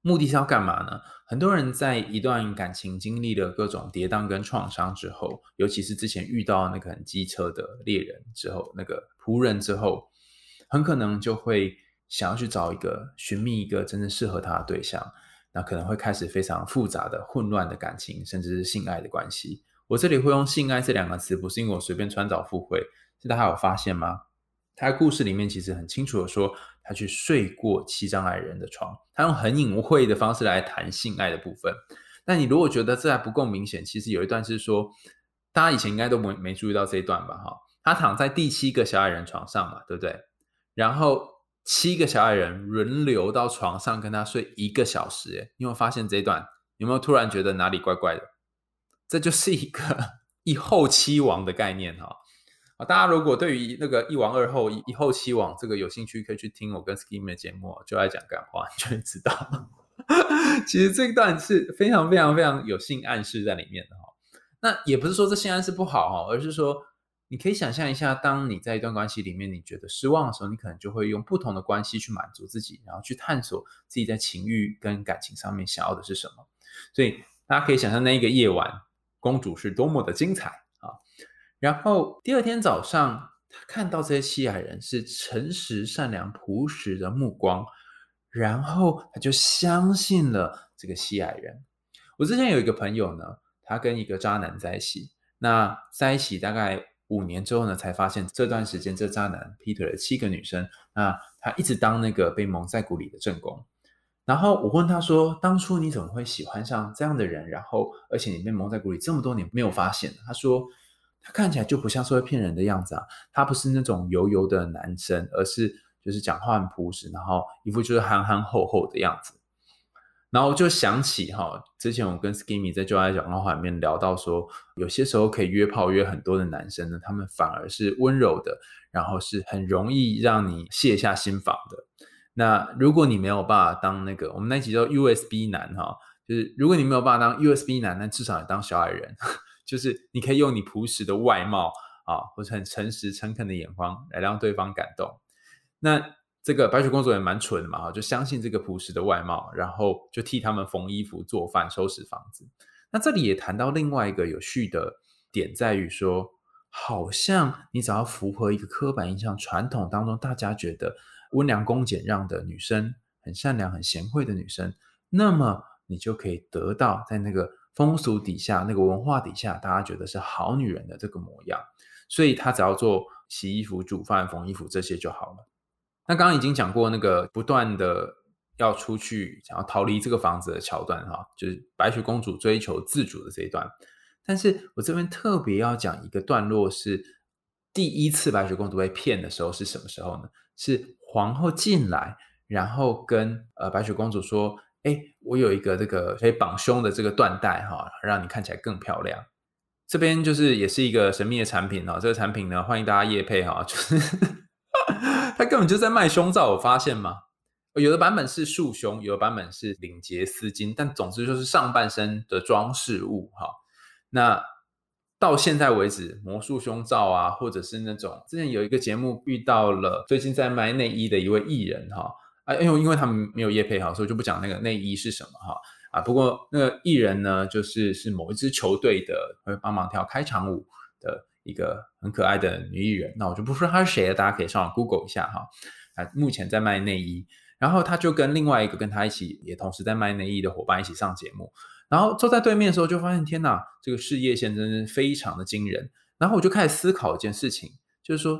目的是要干嘛呢？很多人在一段感情经历了各种跌宕跟创伤之后，尤其是之前遇到那个很机车的猎人之后，那个仆人之后，很可能就会想要去找一个寻觅一个真正适合他的对象，那可能会开始非常复杂的混乱的感情，甚至是性爱的关系。我这里会用性爱这两个词，不是因为我随便穿凿附会，是大家有发现吗？他的故事里面其实很清楚的说。他去睡过七张矮人的床，他用很隐晦的方式来谈性爱的部分。但你如果觉得这还不够明显，其实有一段是说，大家以前应该都没没注意到这一段吧？哈，他躺在第七个小矮人床上嘛，对不对？然后七个小矮人轮流到床上跟他睡一个小时。哎，你有发现这一段？有没有突然觉得哪里怪怪的？这就是一个 一后期王的概念哈。啊，大家如果对于那个一王二后、一后七王这个有兴趣，可以去听我跟 Skim 的节目，就爱讲干话，你就会知道。其实这一段是非常非常非常有性暗示在里面的哈。那也不是说这性暗示不好哈，而是说你可以想象一下，当你在一段关系里面你觉得失望的时候，你可能就会用不同的关系去满足自己，然后去探索自己在情欲跟感情上面想要的是什么。所以大家可以想象那一个夜晚，公主是多么的精彩。然后第二天早上，他看到这些西矮人是诚实、善良、朴实的目光，然后他就相信了这个西矮人。我之前有一个朋友呢，他跟一个渣男在一起，那在一起大概五年之后呢，才发现这段时间这渣男劈腿了七个女生，那他一直当那个被蒙在鼓里的正宫。然后我问他说：“当初你怎么会喜欢上这样的人？然后而且你被蒙在鼓里这么多年没有发现？”他说。看起来就不像是会骗人的样子啊，他不是那种油油的男生，而是就是讲话很朴实，然后一副就是憨憨厚厚的样子。然后就想起哈，之前我跟 Skimmy 在就爱讲话里面聊到说，有些时候可以约炮约很多的男生呢，他们反而是温柔的，然后是很容易让你卸下心防的。那如果你没有办法当那个，我们那集叫 USB 男哈，就是如果你没有办法当 USB 男，那至少也当小矮人。就是你可以用你朴实的外貌啊，或者很诚实诚恳的眼光来让对方感动。那这个白雪公主也蛮蠢的嘛，就相信这个朴实的外貌，然后就替他们缝衣服、做饭、收拾房子。那这里也谈到另外一个有趣的点，在于说，好像你只要符合一个刻板印象、传统当中大家觉得温良恭俭让的女生，很善良、很贤惠的女生，那么你就可以得到在那个。风俗底下，那个文化底下，大家觉得是好女人的这个模样，所以她只要做洗衣服、煮饭、缝衣服这些就好了。那刚刚已经讲过那个不断的要出去，想要逃离这个房子的桥段哈，就是白雪公主追求自主的这一段。但是我这边特别要讲一个段落，是第一次白雪公主被骗的时候是什么时候呢？是皇后进来，然后跟呃白雪公主说。哎，我有一个这个可以绑胸的这个缎带哈，让你看起来更漂亮。这边就是也是一个神秘的产品哈，这个产品呢，欢迎大家夜配哈，就是 它根本就在卖胸罩，我发现吗？有的版本是束胸，有的版本是领结丝巾，但总之就是上半身的装饰物哈。那到现在为止，魔术胸罩啊，或者是那种之前有一个节目遇到了最近在卖内衣的一位艺人哈，啊，因为因为他们没有业配哈，所以就不讲那个内衣是什么哈啊。不过那个艺人呢，就是是某一支球队的会帮忙跳开场舞的一个很可爱的女艺人，那我就不说她是谁了，大家可以上网 Google 一下哈。啊，目前在卖内衣，然后他就跟另外一个跟他一起也同时在卖内衣的伙伴一起上节目。然后坐在对面的时候，就发现天哪，这个事业线真是非常的惊人。然后我就开始思考一件事情，就是说，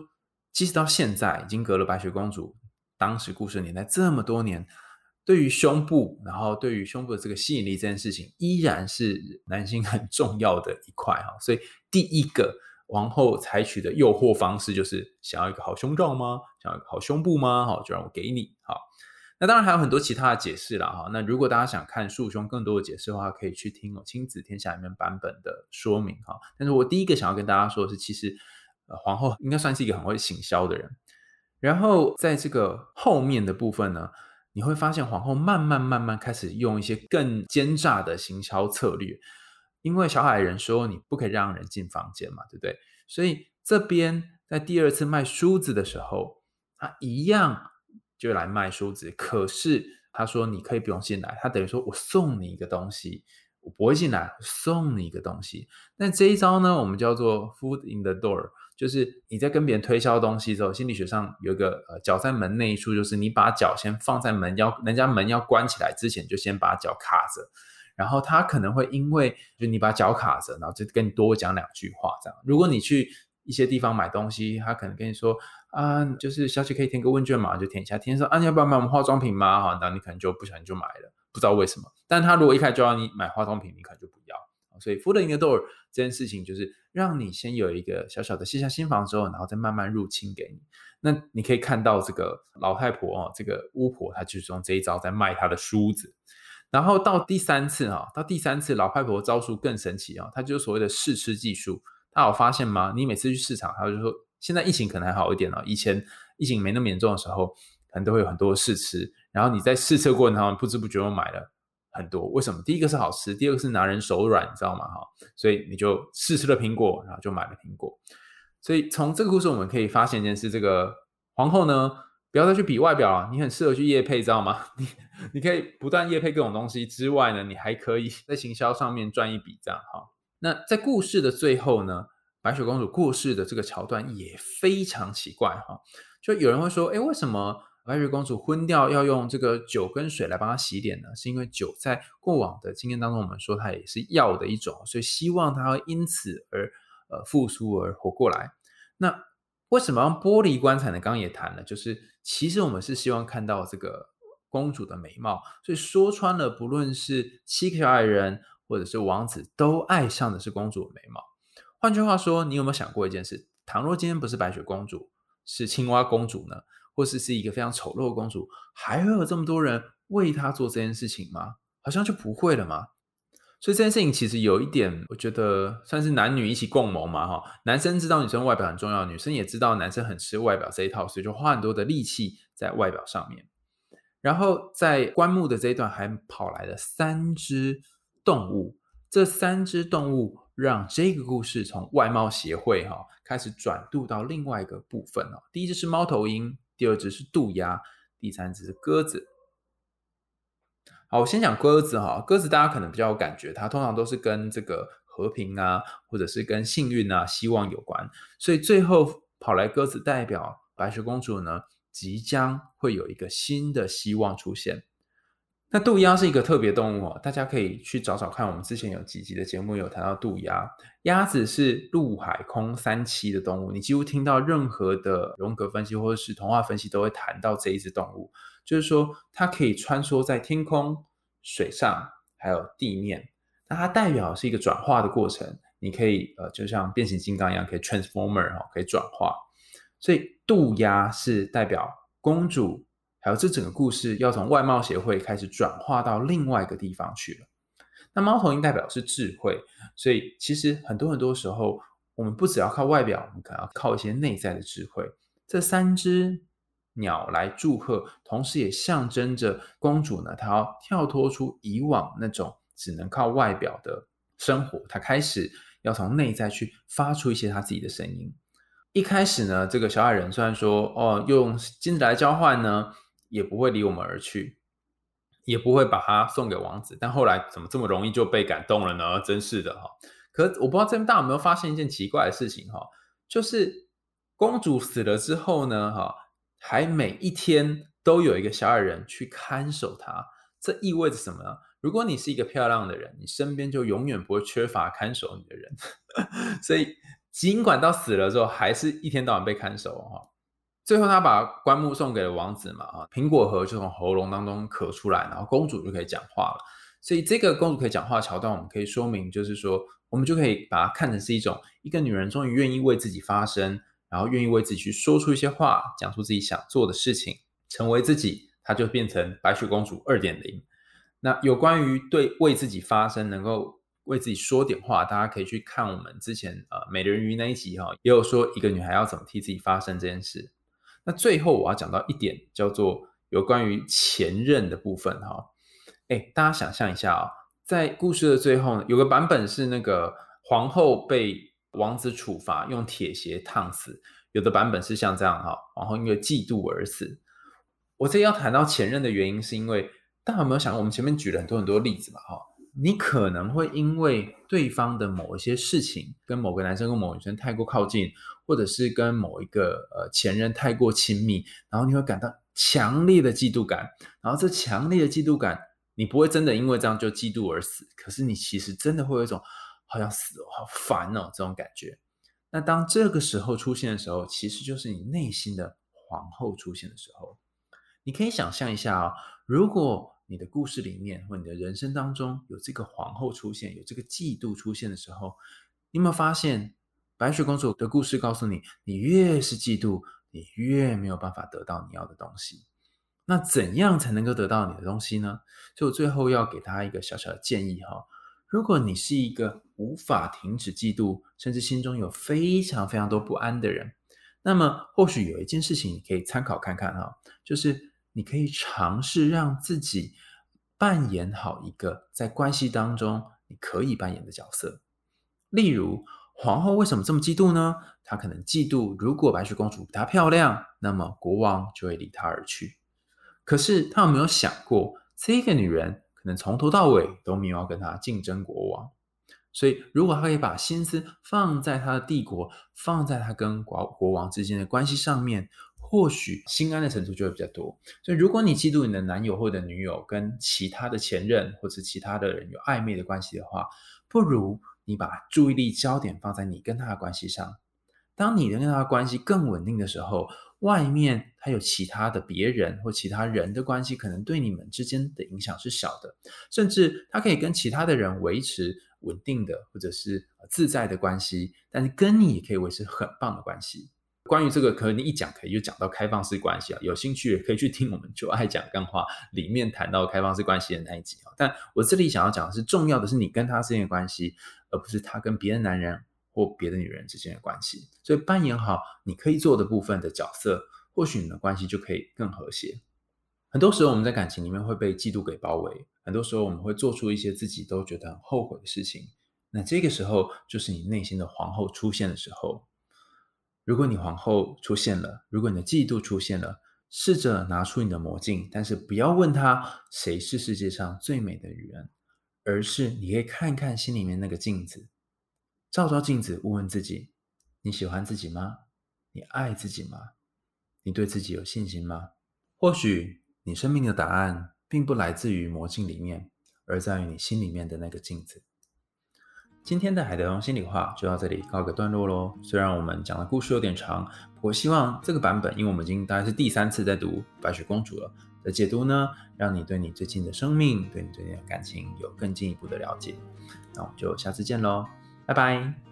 即使到现在已经隔了白雪公主当时故事年代这么多年，对于胸部，然后对于胸部的这个吸引力这件事情，依然是男性很重要的一块哈。所以第一个王后采取的诱惑方式，就是想要一个好胸罩吗？想要一个好胸部吗？好，就让我给你好。那当然还有很多其他的解释了哈。那如果大家想看束胸更多的解释的话，可以去听《亲子天下》里面版本的说明哈。但是我第一个想要跟大家说的是，其实皇后应该算是一个很会行销的人。然后在这个后面的部分呢，你会发现皇后慢慢慢慢开始用一些更奸诈的行销策略。因为小矮人说你不可以让人进房间嘛，对不对？所以这边在第二次卖梳子的时候，他一样。就来卖梳子，可是他说你可以不用进来，他等于说我送你一个东西，我不会进来，送你一个东西。那这一招呢，我们叫做 foot in the door，就是你在跟别人推销东西之后，心理学上有一个呃脚在门那一处，就是你把脚先放在门要人家门要关起来之前，就先把脚卡着，然后他可能会因为就你把脚卡着，然后就跟你多讲两句话这样。如果你去一些地方买东西，他可能跟你说。啊，就是小姐可以填个问卷嘛，就填一下。填说啊，你要不要买我们化妆品吗？哈，那你可能就不小心就买了，不知道为什么。但他如果一开始就让你买化妆品，你可能就不要。所以，“food in the door 这件事情就是让你先有一个小小的卸下心房之后，然后再慢慢入侵给你。那你可以看到这个老太婆哦，这个巫婆，她就是用这一招在卖她的梳子。然后到第三次哈，到第三次老太婆招数更神奇啊，她就是所谓的试吃技术。她有发现吗？你每次去市场，她就说。现在疫情可能还好一点了，以前疫情没那么严重的时候，都会有很多试吃，然后你在试车过程当中不知不觉又买了很多。为什么？第一个是好吃，第二个是拿人手软，你知道吗？哈，所以你就试吃了苹果，然后就买了苹果。所以从这个故事我们可以发现一件事：这个皇后呢，不要再去比外表了，你很适合去夜配，知道吗？你你可以不断夜配各种东西之外呢，你还可以在行销上面赚一笔，这样哈。那在故事的最后呢？白雪公主过世的这个桥段也非常奇怪哈，就有人会说，哎，为什么白雪公主昏掉要用这个酒跟水来帮她洗脸呢？是因为酒在过往的经验当中，我们说它也是药的一种，所以希望她会因此而呃复苏而活过来。那为什么用玻璃棺材呢？刚刚也谈了，就是其实我们是希望看到这个公主的美貌，所以说穿了，不论是七个小矮人或者是王子，都爱上的是公主的美貌。换句话说，你有没有想过一件事？倘若今天不是白雪公主，是青蛙公主呢？或是是一个非常丑陋的公主，还会有这么多人为她做这件事情吗？好像就不会了吗？所以这件事情其实有一点，我觉得算是男女一起共谋嘛，哈。男生知道女生外表很重要，女生也知道男生很吃外表这一套，所以就花很多的力气在外表上面。然后在棺木的这一段，还跑来了三只动物，这三只动物。让这个故事从外貌协会哈开始转渡到另外一个部分哦。第一只是猫头鹰，第二只是渡鸦，第三只是鸽子。好，我先讲鸽子哈。鸽子大家可能比较有感觉，它通常都是跟这个和平啊，或者是跟幸运啊、希望有关。所以最后跑来鸽子代表白雪公主呢，即将会有一个新的希望出现。那渡鸦是一个特别动物哦，大家可以去找找看。我们之前有几集的节目有谈到渡鸦，鸭子是陆海空三栖的动物。你几乎听到任何的荣格分析或者是童话分析，都会谈到这一只动物，就是说它可以穿梭在天空、水上还有地面。那它代表是一个转化的过程，你可以呃，就像变形金刚一样，可以 transformer 哈，可以转化。所以渡鸦是代表公主还有这整个故事要从外貌协会开始转化到另外一个地方去了。那猫头鹰代表是智慧，所以其实很多很多时候，我们不只要靠外表，我们可能要靠一些内在的智慧。这三只鸟来祝贺，同时也象征着公主呢，她要跳脱出以往那种只能靠外表的生活，她开始要从内在去发出一些她自己的声音。一开始呢，这个小矮人虽然说哦，用金子来交换呢，也不会离我们而去，也不会把它送给王子。但后来怎么这么容易就被感动了呢？真是的哈！可我不知道这边大家有没有发现一件奇怪的事情哈，就是公主死了之后呢，哈，还每一天都有一个小矮人去看守她。这意味着什么呢？如果你是一个漂亮的人，你身边就永远不会缺乏看守你的人。所以。尽管到死了之后，还是一天到晚被看守哈。最后，他把棺木送给了王子嘛啊，苹果核就从喉咙当中咳出来，然后公主就可以讲话了。所以，这个公主可以讲话的桥段，我们可以说明，就是说，我们就可以把它看成是一种一个女人终于愿意为自己发声，然后愿意为自己去说出一些话，讲出自己想做的事情，成为自己，她就变成白雪公主二点零。那有关于对为自己发声，能够。为自己说点话，大家可以去看我们之前呃美人鱼那一集哈，也有说一个女孩要怎么替自己发声这件事。那最后我要讲到一点，叫做有关于前任的部分哈。哎，大家想象一下啊，在故事的最后呢，有个版本是那个皇后被王子处罚，用铁鞋烫死；有的版本是像这样哈，皇后因为嫉妒而死。我这要谈到前任的原因，是因为大家有没有想过，我们前面举了很多很多例子嘛哈。你可能会因为对方的某一些事情，跟某个男生跟某女生太过靠近，或者是跟某一个呃前任太过亲密，然后你会感到强烈的嫉妒感。然后这强烈的嫉妒感，你不会真的因为这样就嫉妒而死，可是你其实真的会有一种好像死哦，好烦哦这种感觉。那当这个时候出现的时候，其实就是你内心的皇后出现的时候。你可以想象一下啊，如果。你的故事里面，或你的人生当中有这个皇后出现，有这个嫉妒出现的时候，你有没有发现白雪公主的故事告诉你，你越是嫉妒，你越没有办法得到你要的东西。那怎样才能够得到你的东西呢？所以我最后要给他一个小小的建议哈，如果你是一个无法停止嫉妒，甚至心中有非常非常多不安的人，那么或许有一件事情你可以参考看看哈，就是。你可以尝试让自己扮演好一个在关系当中你可以扮演的角色。例如，皇后为什么这么嫉妒呢？她可能嫉妒，如果白雪公主比她漂亮，那么国王就会离她而去。可是，她有没有想过，这个女人可能从头到尾都没有要跟她竞争国王？所以，如果她可以把心思放在她的帝国，放在她跟国国王之间的关系上面。或许心安的程度就会比较多。所以，如果你嫉妒你的男友或者女友跟其他的前任或者其他的人有暧昧的关系的话，不如你把注意力焦点放在你跟他的关系上。当你能跟他的关系更稳定的时候，外面他有其他的别人或其他人的关系，可能对你们之间的影响是小的，甚至他可以跟其他的人维持稳定的或者是自在的关系，但是跟你也可以维持很棒的关系。关于这个，可能你一讲可以就讲到开放式关系啊。有兴趣也可以去听我们就爱讲干话里面谈到开放式关系的那一集啊。但我这里想要讲的是，重要的是你跟他之间的关系，而不是他跟别的男人或别的女人之间的关系。所以扮演好你可以做的部分的角色，或许你的关系就可以更和谐。很多时候我们在感情里面会被嫉妒给包围，很多时候我们会做出一些自己都觉得很后悔的事情。那这个时候就是你内心的皇后出现的时候。如果你皇后出现了，如果你的嫉妒出现了，试着拿出你的魔镜，但是不要问他谁是世界上最美的女人，而是你可以看看心里面那个镜子，照照镜子，问问自己：你喜欢自己吗？你爱自己吗？你对自己有信心吗？或许你生命的答案并不来自于魔镜里面，而在于你心里面的那个镜子。今天的海德王心里话就到这里告个段落喽。虽然我们讲的故事有点长，不过希望这个版本，因为我们已经大概是第三次在读《白雪公主》了的解读呢，让你对你最近的生命，对你最近的感情有更进一步的了解。那我们就下次见喽，拜拜。